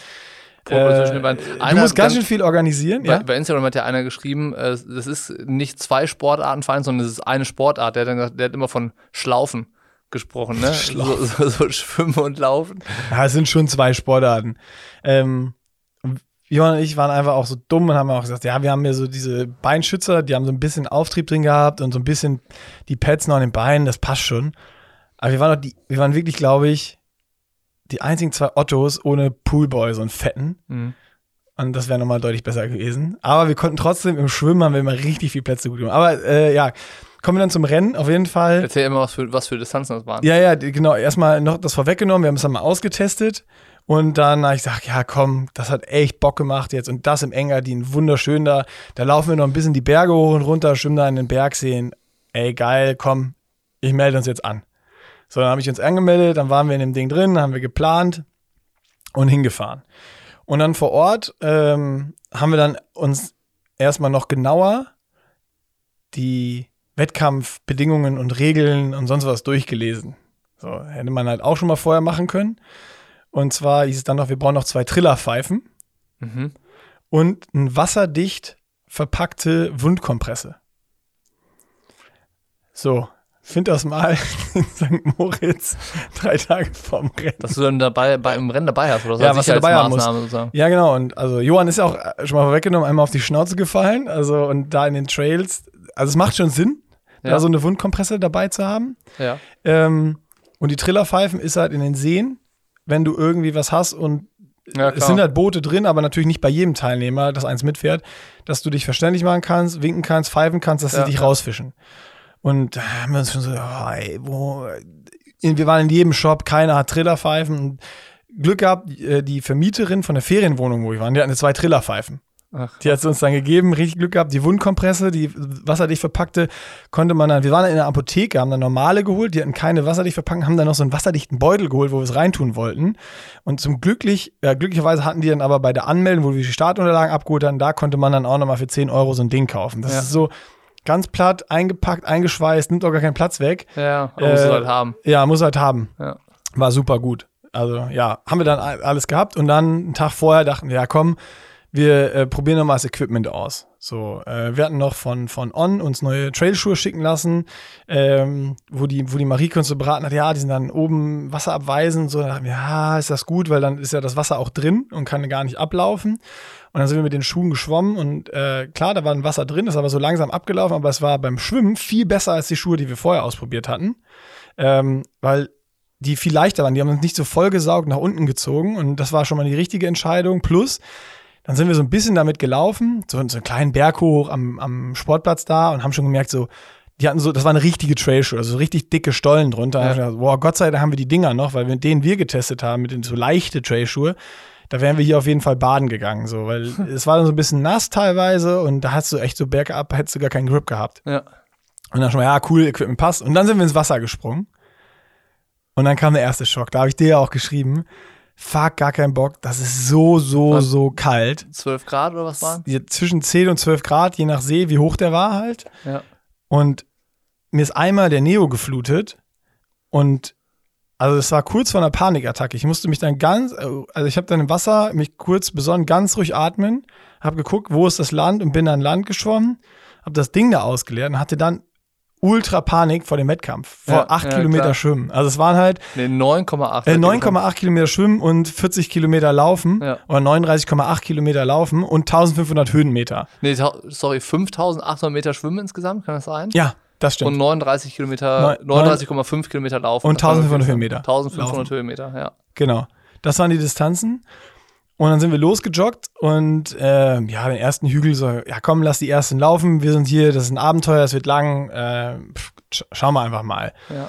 äh, du musst ganz schön viel organisieren. Bei, ja? bei Instagram hat ja einer geschrieben, äh, das ist nicht zwei Sportarten vereint, sondern es ist eine Sportart. Der hat, dann gesagt, der hat immer von Schlaufen gesprochen, ne? *laughs* So, so, so, Schwimmen und Laufen. Ja, es sind schon zwei Sportarten. Ähm, Johann und ich waren einfach auch so dumm und haben auch gesagt, ja, wir haben ja so diese Beinschützer, die haben so ein bisschen Auftrieb drin gehabt und so ein bisschen die Pads noch an den Beinen, das passt schon. Aber wir waren, die, wir waren wirklich, glaube ich, die einzigen zwei Ottos ohne Poolboy, so einen fetten. Mhm. Und das wäre nochmal deutlich besser gewesen. Aber wir konnten trotzdem im Schwimmen haben wir immer richtig viel Plätze gut gemacht. Aber äh, ja, kommen wir dann zum Rennen, auf jeden Fall. Erzähl immer, was für, was für Distanzen das waren. Ja, ja, genau. Erstmal noch das vorweggenommen, wir haben es dann mal ausgetestet. Und dann habe ich gesagt, ja komm, das hat echt Bock gemacht jetzt. Und das im Engadin, wunderschön da. Da laufen wir noch ein bisschen die Berge hoch und runter, schwimmen da in den Bergseen. Ey, geil, komm, ich melde uns jetzt an. So, dann habe ich uns angemeldet, dann waren wir in dem Ding drin, haben wir geplant und hingefahren. Und dann vor Ort ähm, haben wir dann uns erstmal noch genauer die Wettkampfbedingungen und Regeln und sonst was durchgelesen. So, hätte man halt auch schon mal vorher machen können. Und zwar hieß es dann noch, wir brauchen noch zwei Trillerpfeifen mhm. und ein wasserdicht verpackte Wundkompresse. So, find das mal *laughs* in St. Moritz drei Tage vorm Rennen. Dass du dann dabei bei im Rennen dabei hast oder so. Ja, was du dabei haben musst. Sozusagen. Ja, genau. Und also Johann ist ja auch schon mal vorweggenommen, einmal auf die Schnauze gefallen. Also und da in den Trails, also es macht schon Sinn, ja. da so eine Wundkompresse dabei zu haben. Ja. Ähm, und die Trillerpfeifen ist halt in den Seen wenn du irgendwie was hast und ja, es sind halt Boote drin, aber natürlich nicht bei jedem Teilnehmer, das eins mitfährt, dass du dich verständlich machen kannst, winken kannst, pfeifen kannst, dass ja, sie dich rausfischen. Und da haben wir uns schon so, oh, ey, wo, wir waren in jedem Shop, keiner hat Trillerpfeifen. Glück gehabt, äh, die Vermieterin von der Ferienwohnung, wo wir waren, die hatten zwei Trillerpfeifen. Ach, die hat es uns dann gegeben, richtig Glück gehabt. Die Wundkompresse, die wasserdicht verpackte, konnte man dann, wir waren in der Apotheke, haben dann normale geholt, die hatten keine wasserdicht verpackten, haben dann noch so einen wasserdichten Beutel geholt, wo wir es reintun wollten. Und zum glücklich, äh, glücklicherweise hatten die dann aber bei der Anmeldung, wo wir die Startunterlagen abgeholt haben, da konnte man dann auch nochmal für 10 Euro so ein Ding kaufen. Das ja. ist so, ganz platt, eingepackt, eingeschweißt, nimmt auch gar keinen Platz weg. Ja, muss Äh, es halt haben. Ja, muss halt haben. Ja. War super gut. Also ja, haben wir dann alles gehabt und dann einen Tag vorher dachten wir, ja komm, wir äh, probieren noch mal das Equipment aus. So, äh, wir hatten noch von, von On uns neue Trailschuhe schicken lassen, ähm, wo die, wo die Marike uns so beraten hat, ja, die sind dann oben wasserabweisend. So, da dachten wir, ja, ist das gut, weil dann ist ja das Wasser auch drin und kann gar nicht ablaufen. Und dann sind wir mit den Schuhen geschwommen und äh, klar, da war ein Wasser drin, ist aber so langsam abgelaufen, aber es war beim Schwimmen viel besser als die Schuhe, die wir vorher ausprobiert hatten. Ähm, weil die viel leichter waren. Die haben uns nicht so vollgesaugt nach unten gezogen und das war schon mal die richtige Entscheidung. Plus, dann sind wir so ein bisschen damit gelaufen, so, so einen kleinen Berg hoch am, am Sportplatz da und haben schon gemerkt, so, die hatten so, das war eine richtige Trailshow, also so richtig dicke Stollen drunter. Ja. Gedacht, Boah, Gott sei Dank haben wir die Dinger noch, weil mit denen wir getestet haben, mit den so leichte Trailschuhe, da wären wir hier auf jeden Fall baden gegangen, so, weil *laughs* es war dann so ein bisschen nass teilweise und da hast du echt so bergab, hättest du gar keinen Grip gehabt. Ja. Und dann schon mal, ja, cool, Equipment passt. Und dann sind wir ins Wasser gesprungen. Und dann kam der erste Schock. Da habe ich dir ja auch geschrieben, fuck, gar keinen Bock. Das ist so, so, Was? so kalt. 12 Grad oder was waren? Zwischen 10 und 12 Grad, je nach See, wie hoch der war halt. Ja. Und mir ist einmal der Neo geflutet. Und also es war kurz vor einer Panikattacke. Ich musste mich dann ganz, also ich habe dann im Wasser mich kurz besonnen, ganz ruhig atmen, habe geguckt, wo ist das Land und bin an Land geschwommen, habe das Ding da ausgeleert und hatte dann ultra Panik vor dem Wettkampf, vor Ja, acht ja, Kilometer klar. Schwimmen. Also es waren halt Nee, 9,8. äh, 9,8 Kilometer Schwimmen und 40 Kilometer Laufen Ja. oder 39,8 Kilometer Laufen und 1500 Höhenmeter. Nee, sorry, 5800 Meter Schwimmen insgesamt, kann das sein? Ja, das Und stimmt. 39 Kilometer, Neun- 39,5 Kilometer laufen. Und Das war 1500 wirklich- Höhenmeter 1500 laufen. Höhenmeter, ja. Genau. Das waren die Distanzen. Und dann sind wir losgejoggt und äh, ja, den ersten Hügel so, ja komm, lass die ersten laufen. Wir sind hier, das ist ein Abenteuer, es wird lang. Äh, pff, sch schauen wir einfach mal. ja.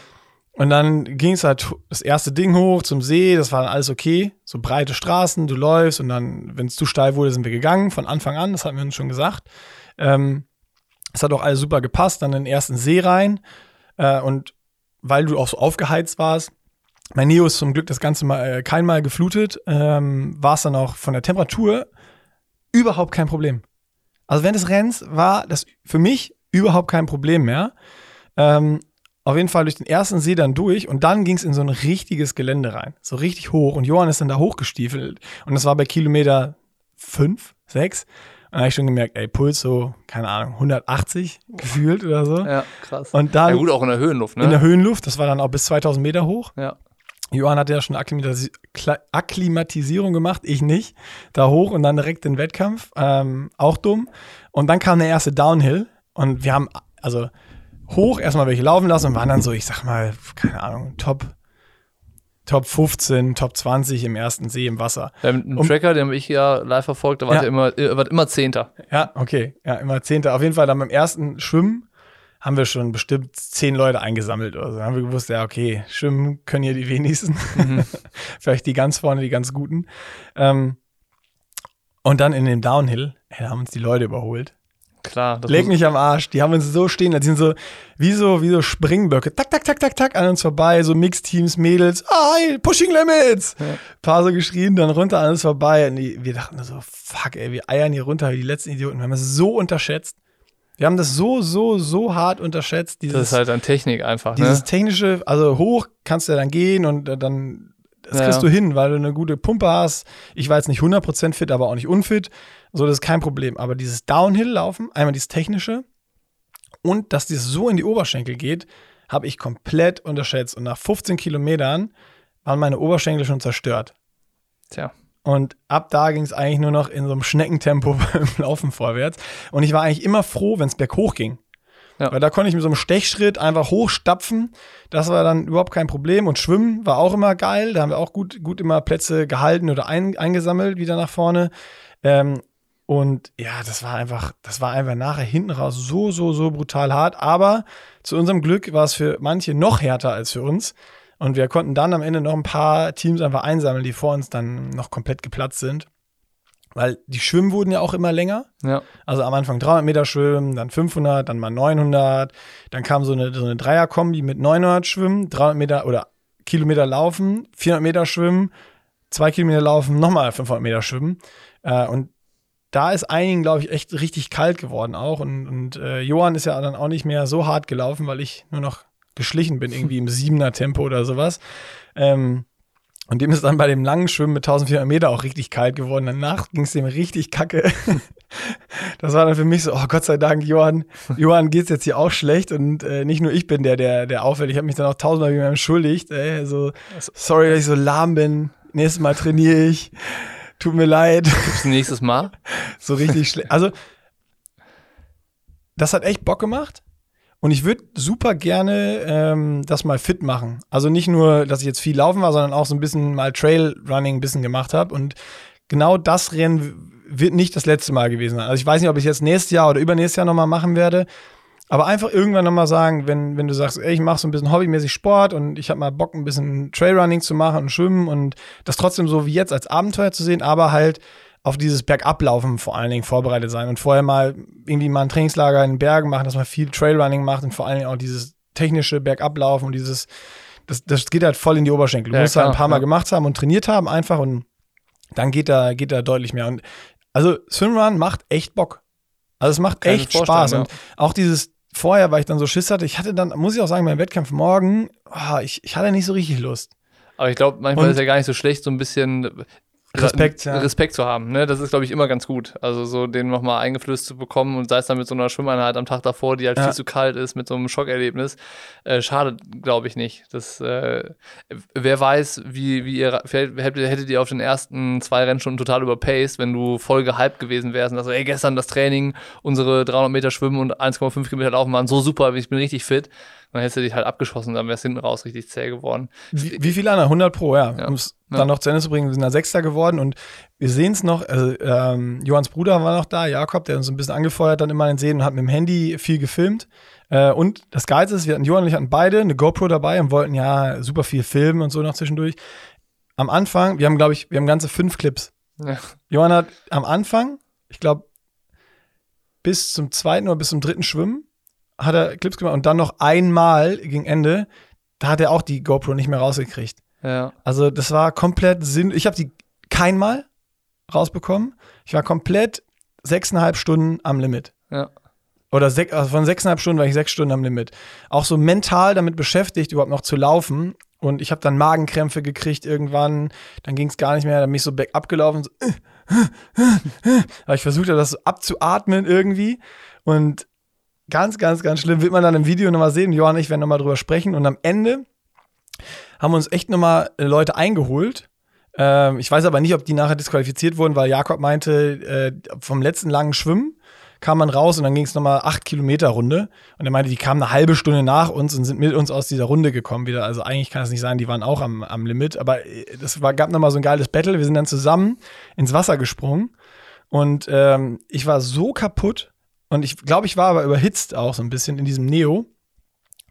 Und dann ging es halt das erste Ding hoch zum See, das war dann alles okay. So breite Straßen, du läufst und dann, wenn es zu steil wurde, sind wir gegangen von Anfang an, das hatten wir uns schon gesagt. Ähm, es hat auch alles super gepasst, dann in den ersten See rein. Äh, und weil du auch so aufgeheizt warst, mein Neo ist zum Glück das Ganze mal äh, kein Mal geflutet, ähm, war es dann auch von der Temperatur überhaupt kein Problem. Also während des Rennens war das für mich überhaupt kein Problem mehr. Ähm, auf jeden Fall durch den ersten See dann durch und dann ging es in so ein richtiges Gelände rein. So richtig hoch. Und Johann ist dann da hochgestiefelt. Und das war bei Kilometer 5, 6. Und da habe ich schon gemerkt, ey, Puls so, keine Ahnung, 180 gefühlt oder so. Ja, krass. Und dann ja, gut, auch in der Höhenluft, ne? in der Höhenluft, das war dann auch bis 2000 Meter hoch. ja. Johann hat ja schon Akklimatisi Kla- Akklimatisierung gemacht, ich nicht. Da hoch und dann direkt den Wettkampf. Ähm, auch dumm. Und dann kam der erste Downhill und wir haben also hoch erstmal welche laufen lassen und waren dann so, ich sag mal, keine Ahnung, Top, Top 15, Top 20 im ersten See im Wasser. Einem Um- Tracker, den habe ich ja live verfolgt, da war Ja. der immer, er war immer Zehnter. Ja, okay. Ja, immer Zehnter. Auf jeden Fall dann beim ersten Schwimmen haben wir schon bestimmt zehn Leute eingesammelt oder so. Dann haben wir gewusst, ja, okay, schwimmen können hier die wenigsten. *laughs* Vielleicht die ganz vorne, die ganz guten. Ähm, und dann in dem Downhill, da haben uns die Leute überholt. Klar. Das Leg mich am Arsch. Die haben uns so stehen, die sind so wie so, wie so Springböcke. Tak, tak, tak, tak, tak, an uns vorbei. So Mixteams, Mädels. Ah, hey, Pushing Limits. Ja. Paar so geschrien, dann runter, an uns vorbei. Und die, wir dachten so, fuck, ey, wir eiern hier runter wie die letzten Idioten. Wir haben es so unterschätzt. Wir haben das so, so, so hart unterschätzt. Dieses, Das ist halt an Technik einfach, dieses ne? technische, also hoch kannst du ja dann gehen und äh, dann das Ja, kriegst du hin, weil du eine gute Pumpe hast. Ich war jetzt nicht 100% fit, aber auch nicht unfit. So, das ist kein Problem. Aber dieses Downhill-Laufen, einmal dieses technische und dass das so in die Oberschenkel geht, habe ich komplett unterschätzt. Und nach 15 Kilometern waren meine Oberschenkel schon zerstört. Tja. Und ab da ging es eigentlich nur noch in so einem Schneckentempo *laughs* beim Laufen vorwärts. Und ich war eigentlich immer froh, wenn es berghoch ging. Ja. Weil da konnte ich mit so einem Stechschritt einfach hochstapfen. Das war dann überhaupt kein Problem. Und Schwimmen war auch immer geil. Da haben wir auch gut, gut immer Plätze gehalten oder ein, eingesammelt, wieder nach vorne. Ähm, und ja, das war einfach, das war einfach nachher hinten raus so, so, so brutal hart. Aber zu unserem Glück war es für manche noch härter als für uns. Und wir konnten dann am Ende noch ein paar Teams einfach einsammeln, die vor uns dann noch komplett geplatzt sind. Weil die Schwimmen wurden ja auch immer länger. Ja. Also am Anfang 300 Meter schwimmen, dann 500, dann mal 900. Dann kam so eine, so eine Dreier-Kombi mit 900 schwimmen, 300 Meter oder Kilometer laufen, 400 Meter schwimmen, 2 Kilometer laufen, nochmal 500 Meter schwimmen. Äh, und da ist einigen, glaube ich, echt richtig kalt geworden auch. Und, und äh, Johann ist ja dann auch nicht mehr so hart gelaufen, weil ich nur noch geschlichen bin, irgendwie im siebener Tempo oder sowas. Ähm, und dem ist dann bei dem langen Schwimmen mit 1400 Meter auch richtig kalt geworden. Danach ging es dem richtig kacke. *laughs* das war dann für mich so, oh Gott sei Dank, Johann, Johann geht's jetzt hier auch schlecht und äh, nicht nur ich bin der, der, der auffällt. Ich habe mich dann auch tausendmal wieder entschuldigt. Ey, so, sorry, dass ich so lahm bin. Nächstes Mal trainiere ich. Tut mir leid. Gibt's nächstes Mal? *laughs* so richtig schlecht. Also, das hat echt Bock gemacht. Und ich würde super gerne ähm, das mal fit machen. Also nicht nur, dass ich jetzt viel laufen war, sondern auch so ein bisschen mal Trailrunning ein bisschen gemacht habe. Und genau das Rennen wird nicht das letzte Mal gewesen sein. Also ich weiß nicht, ob ich jetzt nächstes Jahr oder übernächstes Jahr nochmal machen werde. Aber einfach irgendwann nochmal sagen, wenn, wenn du sagst, ey, ich mache so ein bisschen hobbymäßig Sport und ich habe mal Bock, ein bisschen Trailrunning zu machen und schwimmen und das trotzdem so wie jetzt als Abenteuer zu sehen, aber halt auf dieses Bergablaufen vor allen Dingen vorbereitet sein und vorher mal irgendwie mal ein Trainingslager in den Bergen machen, dass man viel Trailrunning macht und vor allen Dingen auch dieses technische Bergablaufen und dieses, das, das geht halt voll in die Oberschenkel. Du ja, musst klar, halt ein paar Mal ja. gemacht haben und trainiert haben einfach und dann geht da, geht da deutlich mehr. Und also Swimrun macht echt Bock. Also es macht Keine echt Spaß. Ja. Und auch dieses, vorher, weil ich dann so Schiss hatte, ich hatte dann, muss ich auch sagen, beim Wettkampf morgen, oh, ich, ich hatte nicht so richtig Lust. Aber ich glaube, manchmal und ist ja gar nicht so schlecht, so ein bisschen Respekt, ja. Respekt zu haben. Ne? Das ist, glaube ich, immer ganz gut. Also so den nochmal eingeflößt zu bekommen und sei es dann mit so einer Schwimmeinheit am Tag davor, die halt ja. viel zu kalt ist, mit so einem Schockerlebnis. Äh, schade, glaube ich nicht. Das, äh, wer weiß, wie, wie ihr, vielleicht hättet ihr auf den ersten zwei Rennstunden total überpaced, wenn du voll gehypt gewesen wärst und sagst, ey, gestern das Training, unsere 300 Meter Schwimmen und 1,5 Kilometer Laufen waren so super, ich bin richtig fit dann hättest du dich halt abgeschossen, dann wärst du hinten raus richtig zäh geworden. Wie, wie viele andere? 100 pro, ja. ja. Um es ja. dann noch zu Ende zu bringen, wir sind da Sechster geworden und wir sehen es noch, also ähm, Johanns Bruder war noch da, Jakob, der uns ein bisschen angefeuert dann immer in den Seen und hat mit dem Handy viel gefilmt. Äh, und das Geilste ist, wir hatten Johann und ich hatten beide eine GoPro dabei und wollten ja super viel filmen und so noch zwischendurch. Am Anfang, wir haben, glaube ich, wir haben ganze fünf Clips. Ja. Johann hat am Anfang, ich glaube, bis zum zweiten oder bis zum dritten Schwimmen hat er Clips gemacht und dann noch einmal gegen Ende, da hat er auch die GoPro nicht mehr rausgekriegt. Ja. Also das war komplett Sinn. Ich habe die keinmal rausbekommen. Ich war komplett sechseinhalb Stunden am Limit. Ja. Oder sech, also von sechseinhalb Stunden war ich sechs Stunden am Limit. Auch so mental damit beschäftigt, überhaupt noch zu laufen. Und ich habe dann Magenkrämpfe gekriegt irgendwann. Dann ging es gar nicht mehr. Dann bin ich so back abgelaufen. So, äh, äh, äh, Aber ich versuchte das so abzuatmen irgendwie. Und Ganz, ganz, ganz schlimm. Wird man dann im Video nochmal sehen. Johann und ich werden nochmal drüber sprechen. Und am Ende haben wir uns echt nochmal Leute eingeholt. Ähm, ich weiß aber nicht, ob die nachher disqualifiziert wurden, weil Jakob meinte, äh, vom letzten langen Schwimmen kam man raus und dann ging es nochmal acht Kilometer Runde. Und er meinte, die kamen eine halbe Stunde nach uns und sind mit uns aus dieser Runde gekommen wieder. Also eigentlich kann es nicht sein, die waren auch am, am Limit. Aber äh, das war, gab nochmal so ein geiles Battle. Wir sind dann zusammen ins Wasser gesprungen. Und ähm, ich war so kaputt, und ich glaube, ich war aber überhitzt auch so ein bisschen in diesem Neo.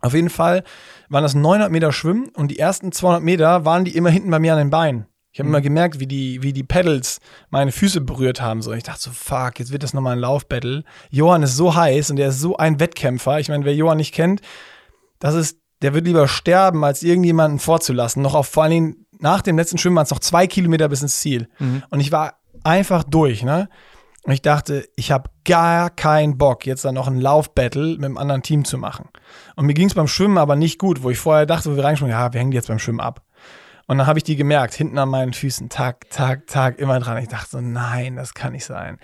Auf jeden Fall waren das 900 Meter Schwimmen und die ersten 200 Meter waren die immer hinten bei mir an den Beinen. Ich habe mhm. immer gemerkt, wie die, wie die Pedals meine Füße berührt haben. So, ich dachte so, fuck, jetzt wird das nochmal ein Laufbattle. Johann ist so heiß und der ist so ein Wettkämpfer. Ich meine, wer Johann nicht kennt, das ist, der wird lieber sterben, als irgendjemanden vorzulassen. Noch auf vor allen Dingen nach dem letzten Schwimmen waren es noch zwei Kilometer bis ins Ziel. Mhm. Und ich war einfach durch, ne? Und ich dachte, ich habe gar keinen Bock, jetzt dann noch ein Laufbattle mit einem anderen Team zu machen. Und mir ging es beim Schwimmen aber nicht gut, wo ich vorher dachte, wo wir reingesprungen, ja, wir hängen jetzt beim Schwimmen ab. Und dann habe ich die gemerkt, hinten an meinen Füßen, Tag, Tag, Tag, immer dran. Ich dachte so, nein, das kann nicht sein.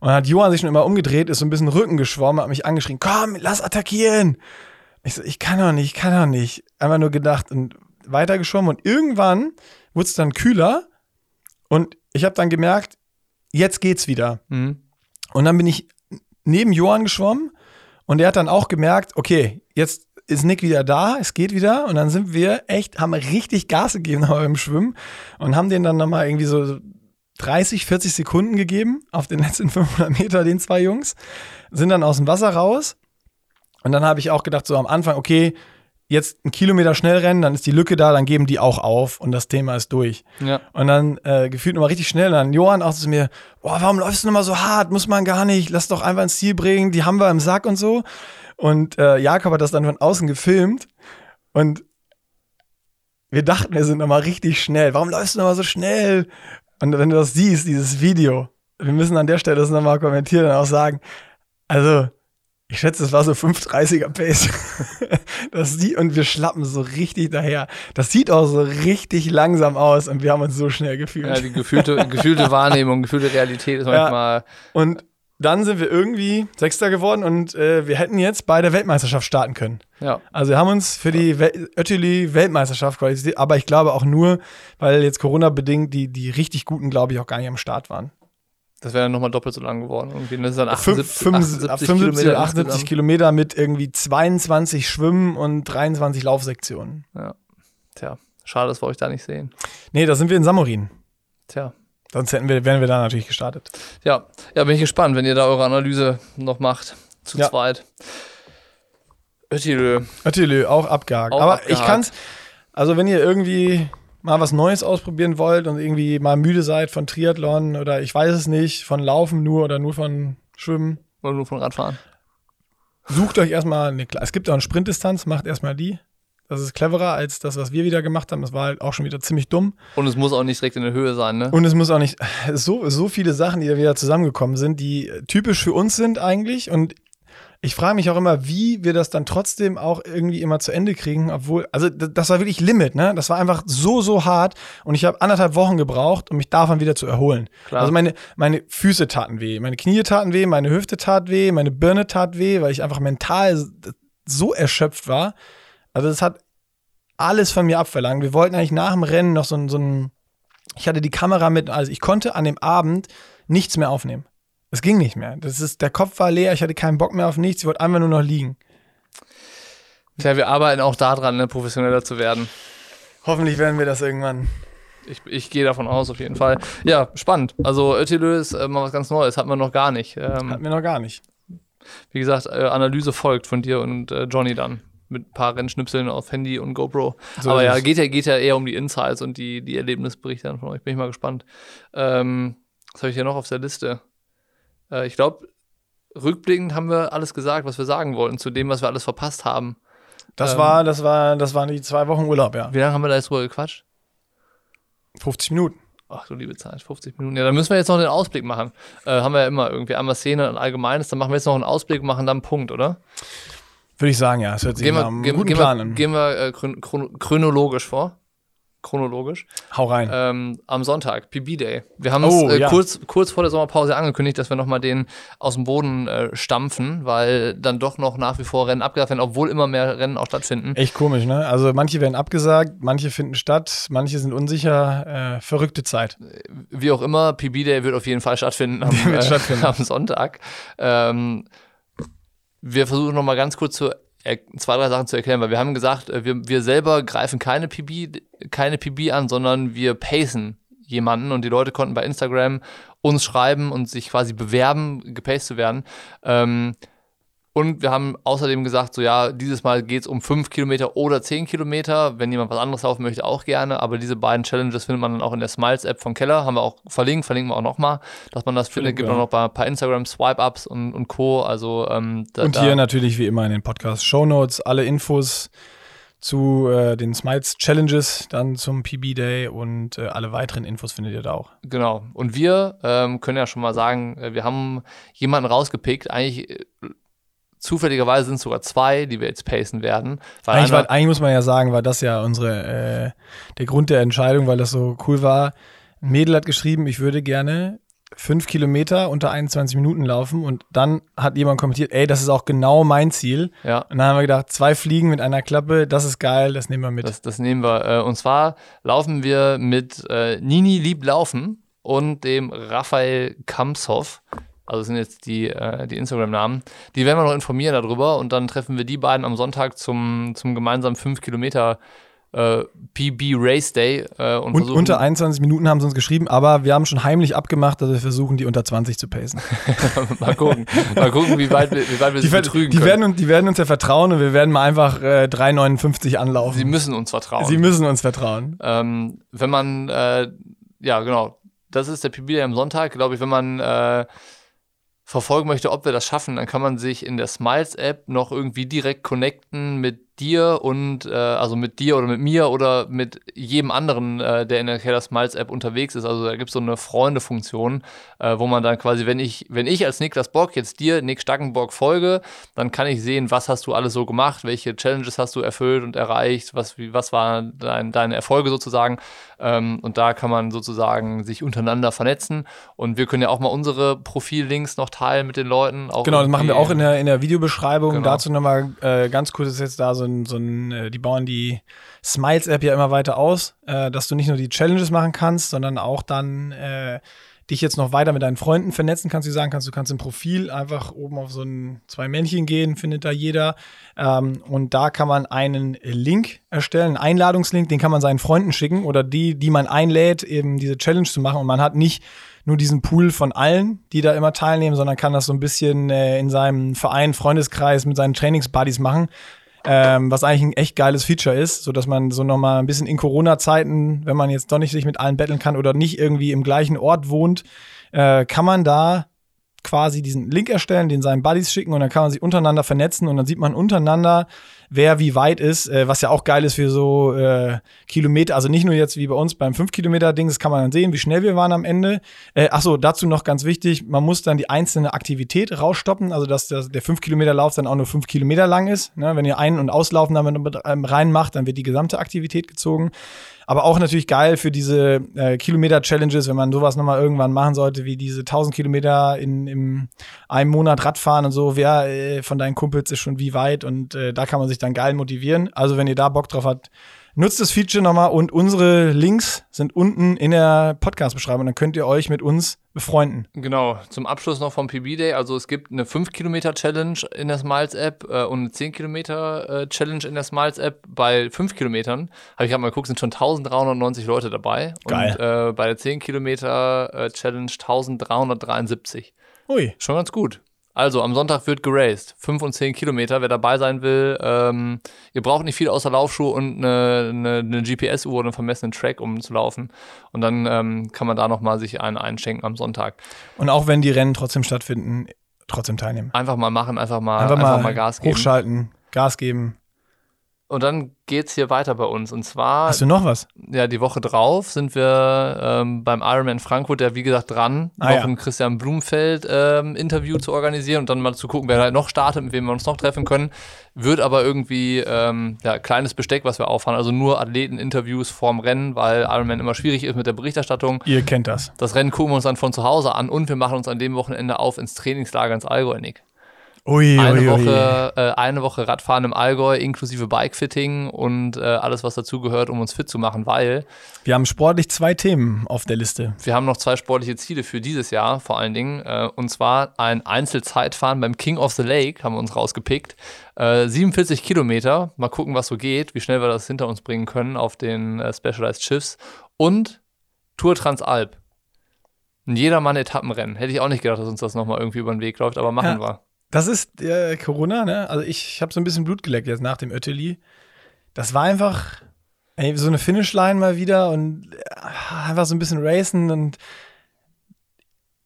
Und dann hat Johann sich schon immer umgedreht, ist so ein bisschen Rücken geschwommen, hat mich angeschrien, komm, lass attackieren. Ich so, ich kann doch nicht, ich kann doch nicht. Einfach nur gedacht und weitergeschwommen. Und irgendwann wurde es dann kühler. Und ich habe dann gemerkt, jetzt geht's wieder. Mhm. Und dann bin ich neben Johann geschwommen und der hat dann auch gemerkt, okay, jetzt ist Nick wieder da, es geht wieder und dann sind wir echt, haben richtig Gas gegeben *laughs* beim Schwimmen und haben den dann nochmal irgendwie so 30, 40 Sekunden gegeben auf den letzten *laughs* 500 Meter, den zwei Jungs, sind dann aus dem Wasser raus und dann habe ich auch gedacht, so am Anfang, okay, jetzt einen Kilometer schnell rennen, dann ist die Lücke da, dann geben die auch auf und das Thema ist durch. Ja. Und dann äh, gefühlt nochmal richtig schnell. Und dann Johann auch zu mir, boah, warum läufst du nochmal so hart? Muss man gar nicht, lass doch einfach ins Ziel bringen, die haben wir im Sack und so. Und äh, Jakob hat das dann von außen gefilmt und wir dachten, wir sind nochmal richtig schnell. Warum läufst du nochmal so schnell? Und wenn du das siehst, dieses Video, wir müssen an der Stelle das nochmal kommentieren und auch sagen, also ich schätze, es war so 5,30er Pace. *laughs* Das sieht, und wir schlappen so richtig daher. Das sieht auch so richtig langsam aus und wir haben uns so schnell gefühlt. Ja, die gefühlte, gefühlte Wahrnehmung, gefühlte Realität ist manchmal. Ja. Und dann sind wir irgendwie Sechster geworden und äh, wir hätten jetzt bei der Weltmeisterschaft starten können. Ja. Also wir haben uns für die Oettilie-Weltmeisterschaft qualifiziert, aber ich glaube auch nur, weil jetzt Corona-bedingt die, die richtig guten, glaube ich, auch gar nicht am Start waren. Das wäre dann nochmal doppelt so lang geworden. Irgendwie. Das ist dann 78, 75, 78, 75 Kilometer, 78 Kilometer mit irgendwie 22 Schwimmen und 23 Laufsektionen. Ja. Tja, schade, dass wir euch da nicht sehen. Nee, da sind wir in Samorin. Tja. Sonst hätten wir, wären wir da natürlich gestartet. Ja, ja, bin ich gespannt, wenn ihr da eure Analyse noch macht. Zu ja. zweit. Ötilö. Ötilö, auch abgehakt. Auch Aber abgehakt. ich kann's, also wenn ihr irgendwie mal was Neues ausprobieren wollt und irgendwie mal müde seid von Triathlon oder ich weiß es nicht, von Laufen nur oder nur von Schwimmen. Oder nur von Radfahren. Sucht euch erstmal eine, es gibt auch eine Sprintdistanz, macht erstmal die. Das ist cleverer als das, was wir wieder gemacht haben. Das war halt auch schon wieder ziemlich dumm. Und es muss auch nicht direkt in der Höhe sein, ne? Und es muss auch nicht, *laughs* so, so viele Sachen, die da wieder zusammengekommen sind, die typisch für uns sind eigentlich. Und ich frage mich auch immer, wie wir das dann trotzdem auch irgendwie immer zu Ende kriegen, obwohl, also das war wirklich Limit, ne? Das war einfach so, so hart und ich habe anderthalb Wochen gebraucht, um mich davon wieder zu erholen. Klar. Also meine, meine Füße taten weh, meine Knie taten weh, meine Hüfte tat weh, meine Birne tat weh, weil ich einfach mental so erschöpft war. Also das hat alles von mir abverlangt. Wir wollten eigentlich nach dem Rennen noch so, so ein, ich hatte die Kamera mit, also ich konnte an dem Abend nichts mehr aufnehmen. Es ging nicht mehr. Das ist, der Kopf war leer, ich hatte keinen Bock mehr auf nichts, ich wollte einfach nur noch liegen. Tja, wir arbeiten auch daran, ne, professioneller zu werden. Hoffentlich werden wir das irgendwann. Ich, ich gehe davon aus, auf jeden Fall. Ja, spannend. Also Ötilö ist äh, mal was ganz Neues, hat man noch gar nicht. Ähm, Hatten wir noch gar nicht. Wie gesagt, äh, Analyse folgt von dir und äh, Johnny dann. Mit ein paar Rennschnipseln auf Handy und GoPro. So Aber ja, geht ja, geht ja eher um die Insights und die, die Erlebnisberichte von euch. Bin ich mal gespannt. Ähm, was habe ich hier noch auf der Liste? Äh, ich glaube, rückblickend haben wir alles gesagt, was wir sagen wollten, zu dem, was wir alles verpasst haben. Das ähm, war, das war, das waren die zwei Wochen Urlaub, ja. Wie lange haben wir da jetzt drüber gequatscht? 50 Minuten. Ach du liebe Zeit, 50 Minuten. Ja, dann müssen wir jetzt noch den Ausblick machen. Äh, haben wir ja immer irgendwie einmal Szene und Allgemeines, dann machen wir jetzt noch einen Ausblick, machen dann einen Punkt, oder? Würde ich sagen, ja. Es hört sich gehen wir, einen guten gehen Plan an. Gehen wir äh, chronologisch vor chronologisch. Hau rein. Ähm, am Sonntag, PB Day. Wir haben oh, es äh, ja. kurz, kurz vor der Sommerpause angekündigt, dass wir nochmal den aus dem Boden äh, stampfen, weil dann doch noch nach wie vor Rennen abgesagt werden, obwohl immer mehr Rennen auch stattfinden. Echt komisch, ne? Also manche werden abgesagt, manche finden statt, manche sind unsicher. Äh, verrückte Zeit. Wie auch immer, PB Day wird auf jeden Fall stattfinden am, *laughs* äh, stattfinden. *laughs* am Sonntag. Ähm, wir versuchen nochmal ganz kurz zu zwei, drei Sachen zu erklären, weil wir haben gesagt, äh, wir, wir selber greifen keine PB, keine PB an, sondern wir pacen jemanden und die Leute konnten bei Instagram uns schreiben und sich quasi bewerben, gepaced zu werden. Ähm, und wir haben außerdem gesagt, so ja, dieses Mal geht es um 5 Kilometer oder 10 Kilometer. Wenn jemand was anderes laufen möchte, auch gerne. Aber diese beiden Challenges findet man dann auch in der Smiles-App von Keller. Haben wir auch verlinkt, verlinken wir auch nochmal, dass man das findet. Gibt ja. auch noch ein paar Instagram Swipe-Ups und, und Co. Also, ähm, da, und hier da natürlich wie immer in den Podcast Show Notes alle Infos zu äh, den Smiles Challenges, dann zum PB Day und äh, alle weiteren Infos findet ihr da auch. Genau. Und wir ähm, können ja schon mal sagen, äh, wir haben jemanden rausgepickt. Eigentlich äh, Zufälligerweise sind es sogar zwei, die wir jetzt pacen werden. Eigentlich, war, eigentlich, muss man ja sagen, war das ja unsere, äh, der Grund der Entscheidung, weil das so cool war. Ein Mädel hat geschrieben, ich würde gerne fünf Kilometer unter 21 Minuten laufen und dann hat jemand kommentiert, ey, das ist auch genau mein Ziel. Ja. Und dann haben wir gedacht, zwei Fliegen mit einer Klappe, das ist geil, das nehmen wir mit. Das, das nehmen wir. Äh, und zwar laufen wir mit äh, Nini Lieb Laufen und dem Raphael Kamshoff. Also das sind jetzt die, äh, die Instagram-Namen. Die werden wir noch informieren darüber und dann treffen wir die beiden am Sonntag zum, zum gemeinsamen 5 Kilometer äh, PB Race Day. Äh, und, und unter 21 Minuten haben sie uns geschrieben, aber wir haben schon heimlich abgemacht, dass wir versuchen, die unter 20 zu pacen. *laughs* mal gucken, mal gucken, wie weit, wie weit wir die, betrügen die können. Werden, uns, die werden uns ja vertrauen und wir werden mal einfach äh, 3,59 anlaufen. Sie müssen uns vertrauen. Sie müssen uns vertrauen. Ähm, wenn man, äh, ja genau, das ist der PB Day am Sonntag, glaube ich, wenn man äh, verfolgen möchte, ob wir das schaffen, dann kann man sich in der Smiles-App noch irgendwie direkt connecten mit dir und äh, also mit dir oder mit mir oder mit jedem anderen, äh, der in der Keller Smiles App unterwegs ist. Also da gibt es so eine Freunde-Funktion, äh, wo man dann quasi, wenn ich, wenn ich als Niklas Bock jetzt dir, Nick Stackenbock, folge, dann kann ich sehen, was hast du alles so gemacht, welche Challenges hast du erfüllt und erreicht, was, wie, was waren dein, deine Erfolge sozusagen. Ähm, und da kann man sozusagen sich untereinander vernetzen. Und wir können ja auch mal unsere Profillinks noch teilen mit den Leuten. genau, das machen wir auch in der, in der Videobeschreibung. Genau. Dazu nochmal äh, ganz kurz ist jetzt da so ein, so ein äh, die bauen die Smiles-App ja immer weiter aus, äh, dass du nicht nur die Challenges machen kannst, sondern auch dann äh, dich jetzt noch weiter mit deinen Freunden vernetzen kannst, du sagen kannst, du kannst im Profil einfach oben auf so ein zwei Männchen gehen, findet da jeder. Ähm, und da kann man einen Link erstellen, einen Einladungslink, den kann man seinen Freunden schicken oder die, die man einlädt, eben diese Challenge zu machen. Und man hat nicht nur diesen Pool von allen, die da immer teilnehmen, sondern kann das so ein bisschen äh, in seinem Verein, Freundeskreis mit seinen Trainingsbuddies machen ähm, was eigentlich ein echt geiles Feature ist, so dass man so nochmal ein bisschen in Corona-Zeiten, wenn man jetzt doch nicht sich mit allen betteln kann oder nicht irgendwie im gleichen Ort wohnt, äh, kann man da quasi diesen Link erstellen, den seinen Buddies schicken und dann kann man sich untereinander vernetzen und dann sieht man untereinander, wer wie weit ist, äh, was ja auch geil ist für so äh, Kilometer, also nicht nur jetzt wie bei uns beim 5-Kilometer-Ding, das kann man dann sehen, wie schnell wir waren am Ende. Äh, achso, dazu noch ganz wichtig, man muss dann die einzelne Aktivität rausstoppen, also dass das, der 5-Kilometer-Lauf dann auch nur 5 Kilometer lang ist. Ne? Wenn ihr Ein- und Auslaufen damit ähm, reinmacht, dann wird die gesamte Aktivität gezogen. Aber auch natürlich geil für diese äh, Kilometer-Challenges, wenn man sowas nochmal irgendwann machen sollte, wie diese 1000 Kilometer in, in einem Monat Radfahren und so. Wer äh, von deinen Kumpels ist schon wie weit und äh, da kann man sich dann geil motivieren. Also wenn ihr da Bock drauf habt, Nutzt das Feature nochmal und unsere Links sind unten in der Podcast-Beschreibung. Dann könnt ihr euch mit uns befreunden. Genau, zum Abschluss noch vom PB Day. Also es gibt eine 5-Kilometer-Challenge in der Smiles-App äh, und eine 10-Kilometer-Challenge in der Smiles-App. Bei 5 Kilometern, habe ich gerade mal geguckt, sind schon 1390 Leute dabei. Geil. Und äh, bei der 10-Kilometer-Challenge 1373. Ui. Schon ganz gut. Also, am Sonntag wird geraced. Fünf und zehn Kilometer. Wer dabei sein will, ähm, ihr braucht nicht viel außer Laufschuhe und eine, eine, eine GPS-Uhr oder einen vermessenen Track, um zu laufen. Und dann ähm, kann man da nochmal sich einen einschenken am Sonntag. Und auch wenn die Rennen trotzdem stattfinden, trotzdem teilnehmen. Einfach mal machen, einfach mal, einfach mal, einfach mal Gas geben. Hochschalten, Gas geben. Und dann geht es hier weiter bei uns. Und zwar. Hast du noch was? Ja, die Woche drauf sind wir ähm, beim Ironman Frankfurt, der wie gesagt dran, ah, noch ja. ein Christian Blumfeld ähm, Interview zu organisieren und dann mal zu gucken, wer halt noch startet, mit wem wir uns noch treffen können. Wird aber irgendwie ähm, ja, kleines Besteck, was wir auffahren. Also nur Athleten-Interviews vorm Rennen, weil Ironman immer schwierig ist mit der Berichterstattung. Ihr kennt das. Das Rennen gucken wir uns dann von zu Hause an und wir machen uns an dem Wochenende auf ins Trainingslager ins Allgäu, Nick. Ui, eine, ui, Woche, ui. Äh, eine Woche Radfahren im Allgäu inklusive Bikefitting und äh, alles, was dazugehört, um uns fit zu machen, weil. Wir haben sportlich zwei Themen auf der Liste. Wir haben noch zwei sportliche Ziele für dieses Jahr, vor allen Dingen. Äh, und zwar ein Einzelzeitfahren beim King of the Lake, haben wir uns rausgepickt. Äh, 47 Kilometer. Mal gucken, was so geht, wie schnell wir das hinter uns bringen können auf den äh, Specialized Schiffs. Und Tour Transalp. Ein Jedermann-Etappenrennen. Hätte ich auch nicht gedacht, dass uns das nochmal irgendwie über den Weg läuft, aber machen ja. wir. Das ist äh, Corona, ne? Also ich habe so ein bisschen Blut geleckt jetzt nach dem Öteli. Das war einfach ey, so eine Finishline mal wieder und äh, einfach so ein bisschen racen und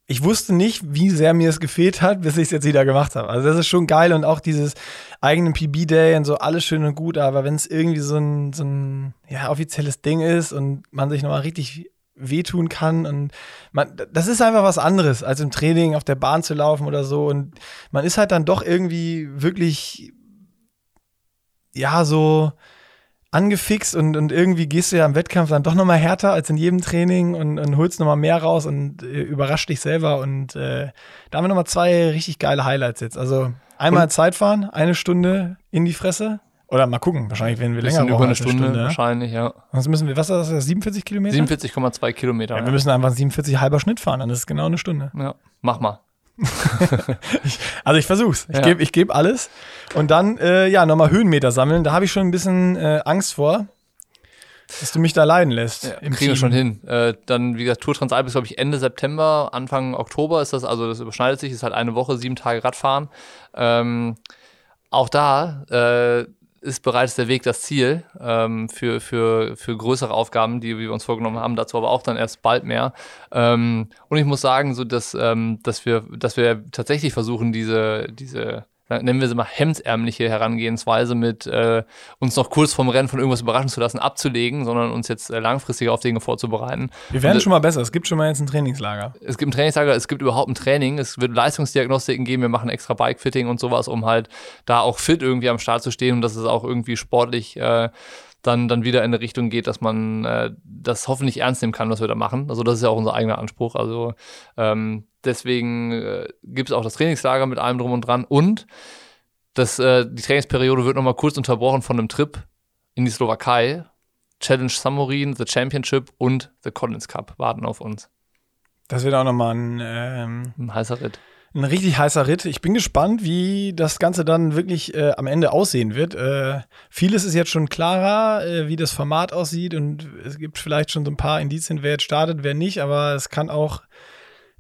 ich wusste nicht, wie sehr mir es gefehlt hat, bis ich es jetzt wieder gemacht habe. Also das ist schon geil und auch dieses eigenen PB-Day und so, alles schön und gut, aber wenn es irgendwie so ein, so ein ja, offizielles Ding ist und man sich nochmal richtig wehtun kann. Und man, das ist einfach was anderes, als im Training auf der Bahn zu laufen oder so. Und man ist halt dann doch irgendwie wirklich, ja, so angefixt und, und irgendwie gehst du ja im Wettkampf dann doch nochmal härter als in jedem Training und, und holst nochmal mehr raus und äh, überrascht dich selber. Und äh, da haben wir nochmal zwei richtig geile Highlights jetzt. Also einmal und? Zeitfahren, eine Stunde in die Fresse. Oder mal gucken, wahrscheinlich werden wir länger brauchen. Über eine Stunde, Stunde, wahrscheinlich, ja. Sonst müssen wir, was ist das, 47 Kilometer? 47,2 Kilometer. Ja, wir müssen einfach 47 halber Schnitt fahren, dann ist es genau eine Stunde. Ja, mach mal. *laughs* ich, also ich versuch's. Ich ja. gebe ich geb alles. Und dann, äh, ja, nochmal Höhenmeter sammeln. Da habe ich schon ein bisschen äh, Angst vor, dass du mich da leiden lässt. Ja, im kriegen wir schon hin. Äh, dann, wie gesagt, Tour Transalp ist, glaube ich, Ende September, Anfang Oktober ist das, also das überschneidet sich, ist halt eine Woche, sieben Tage Radfahren. Ähm, auch da äh, ist bereits der Weg das Ziel ähm, für, für, für größere Aufgaben, die wir uns vorgenommen haben, dazu aber auch dann erst bald mehr. Ähm, und ich muss sagen, so dass, ähm, dass, wir, dass wir tatsächlich versuchen, diese, diese nennen wir sie mal hemdsärmliche Herangehensweise mit äh, uns noch kurz vorm Rennen von irgendwas überraschen zu lassen, abzulegen, sondern uns jetzt äh, langfristig auf Dinge vorzubereiten. Wir werden Und, schon mal besser. Es gibt schon mal jetzt ein Trainingslager. Es gibt ein Trainingslager, es gibt überhaupt ein Training, es wird Leistungsdiagnostiken geben, wir machen extra Bikefitting und sowas, um halt da auch fit irgendwie am Start zu stehen und dass es auch irgendwie sportlich äh, dann, dann wieder in eine Richtung geht, dass man äh, das hoffentlich ernst nehmen kann, was wir da machen. Also das ist ja auch unser eigener Anspruch. Also ähm, deswegen äh, gibt es auch das Trainingslager mit allem drum und dran. Und das, äh, die Trainingsperiode wird nochmal kurz unterbrochen von einem Trip in die Slowakei. Challenge Samorin, The Championship und The Collins Cup warten auf uns. Das wird auch nochmal ein, ähm, Ein heißer Ritt. Ein richtig heißer Ritt. Ich bin gespannt, wie das Ganze dann wirklich äh, am Ende aussehen wird. Äh, vieles ist jetzt schon klarer, äh, wie das Format aussieht und es gibt vielleicht schon so ein paar Indizien, wer jetzt startet, wer nicht, aber es kann auch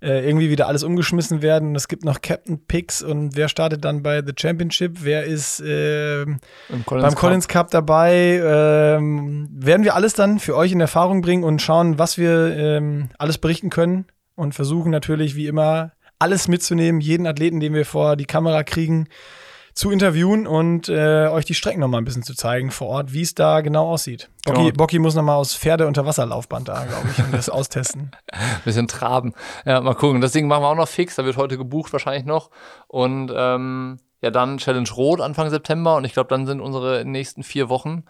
äh, irgendwie wieder alles umgeschmissen werden. Es gibt noch Captain Picks und wer startet dann bei The Championship, wer ist äh, Im beim Collins Cup dabei. Ähm, werden wir alles dann für euch in Erfahrung bringen und schauen, was wir ähm, alles berichten können und versuchen natürlich wie immer alles mitzunehmen, jeden Athleten, den wir vor die Kamera kriegen, zu interviewen und äh, euch die Strecken noch mal ein bisschen zu zeigen vor Ort, wie es da genau aussieht. Bocky, Genau. Bocky muss noch mal aus Pferde-Unterwasserlaufband da, glaube ich, und das *laughs* austesten. bisschen traben. Ja, mal gucken. Das Ding machen wir auch noch fix. Da wird heute gebucht wahrscheinlich noch. Und ähm, ja, dann Challenge Rot Anfang September. Und ich glaube, dann sind unsere nächsten vier Wochen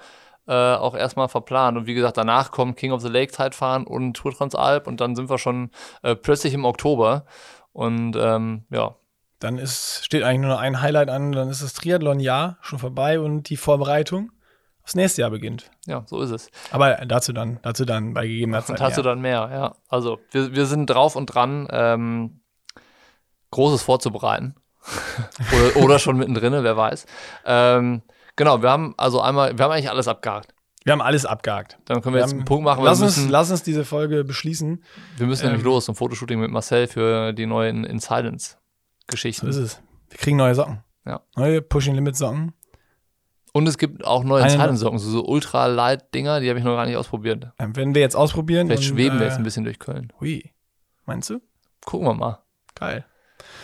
äh, auch erstmal verplant. Und wie gesagt, danach kommt King of the Lake Zeitfahren und Tour Transalp. Und dann sind wir schon äh, plötzlich im Oktober. Und ähm, ja, Dann ist, steht eigentlich nur noch ein Highlight an, dann ist das Triathlon-Jahr schon vorbei und die Vorbereitung aufs nächste Jahr beginnt. ja, so ist es. Aber dazu dann, dazu dann bei gegebener Zeit. Und hast du mehr. dann mehr, ja. Also wir, wir sind drauf und dran, ähm, Großes vorzubereiten. *laughs* oder, oder schon mittendrin, wer weiß. Ähm, genau, wir haben also einmal, wir haben eigentlich alles abgehakt. Wir haben alles abgehakt. Dann können wir, Wir jetzt haben- einen Punkt machen. Wir Lass uns, müssen, lass uns diese Folge beschließen. wir müssen ähm, nämlich los zum Fotoshooting mit Marcel für die neuen In Silence So ist es. Wir kriegen neue Socken. Ja. Neue Pushing Limit Socken. Und es gibt auch neue Eine- Silence Socken, so, so ultra light Dinger, die habe ich noch gar nicht ausprobiert. Ähm, werden wir jetzt ausprobieren. Vielleicht und, schweben wir äh, jetzt ein bisschen durch Köln. Hui. Meinst du? Gucken wir mal. Geil.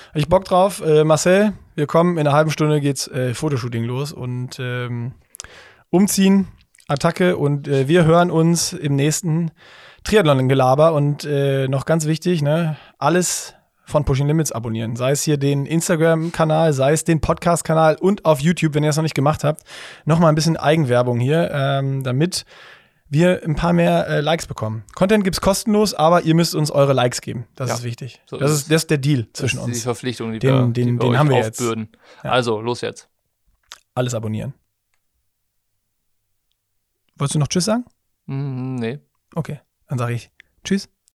Hab Ich Bock drauf. Äh, Marcel, wir kommen. In einer halben Stunde geht's äh, Fotoshooting los und ähm, umziehen, Attacke und äh, wir hören uns im nächsten Triathlon-Gelaber und äh, noch ganz wichtig, ne, alles von Pushing Limits abonnieren. Sei es hier den Instagram-Kanal, sei es den Podcast-Kanal und auf YouTube, wenn ihr das noch nicht gemacht habt, noch mal ein bisschen Eigenwerbung hier, ähm, damit wir ein paar mehr äh, Likes bekommen. Content gibt's kostenlos, aber ihr müsst uns eure Likes geben. Das Ja, ist wichtig. so das, ist das ist der Deal Das zwischen ist die uns. Verpflichtung, die Den- wir, den- die wir den haben wir jetzt. Ja. Also, los jetzt. Alles abonnieren. Wolltest du noch Tschüss sagen? Hm, nee. Okay, dann sage ich Tschüss.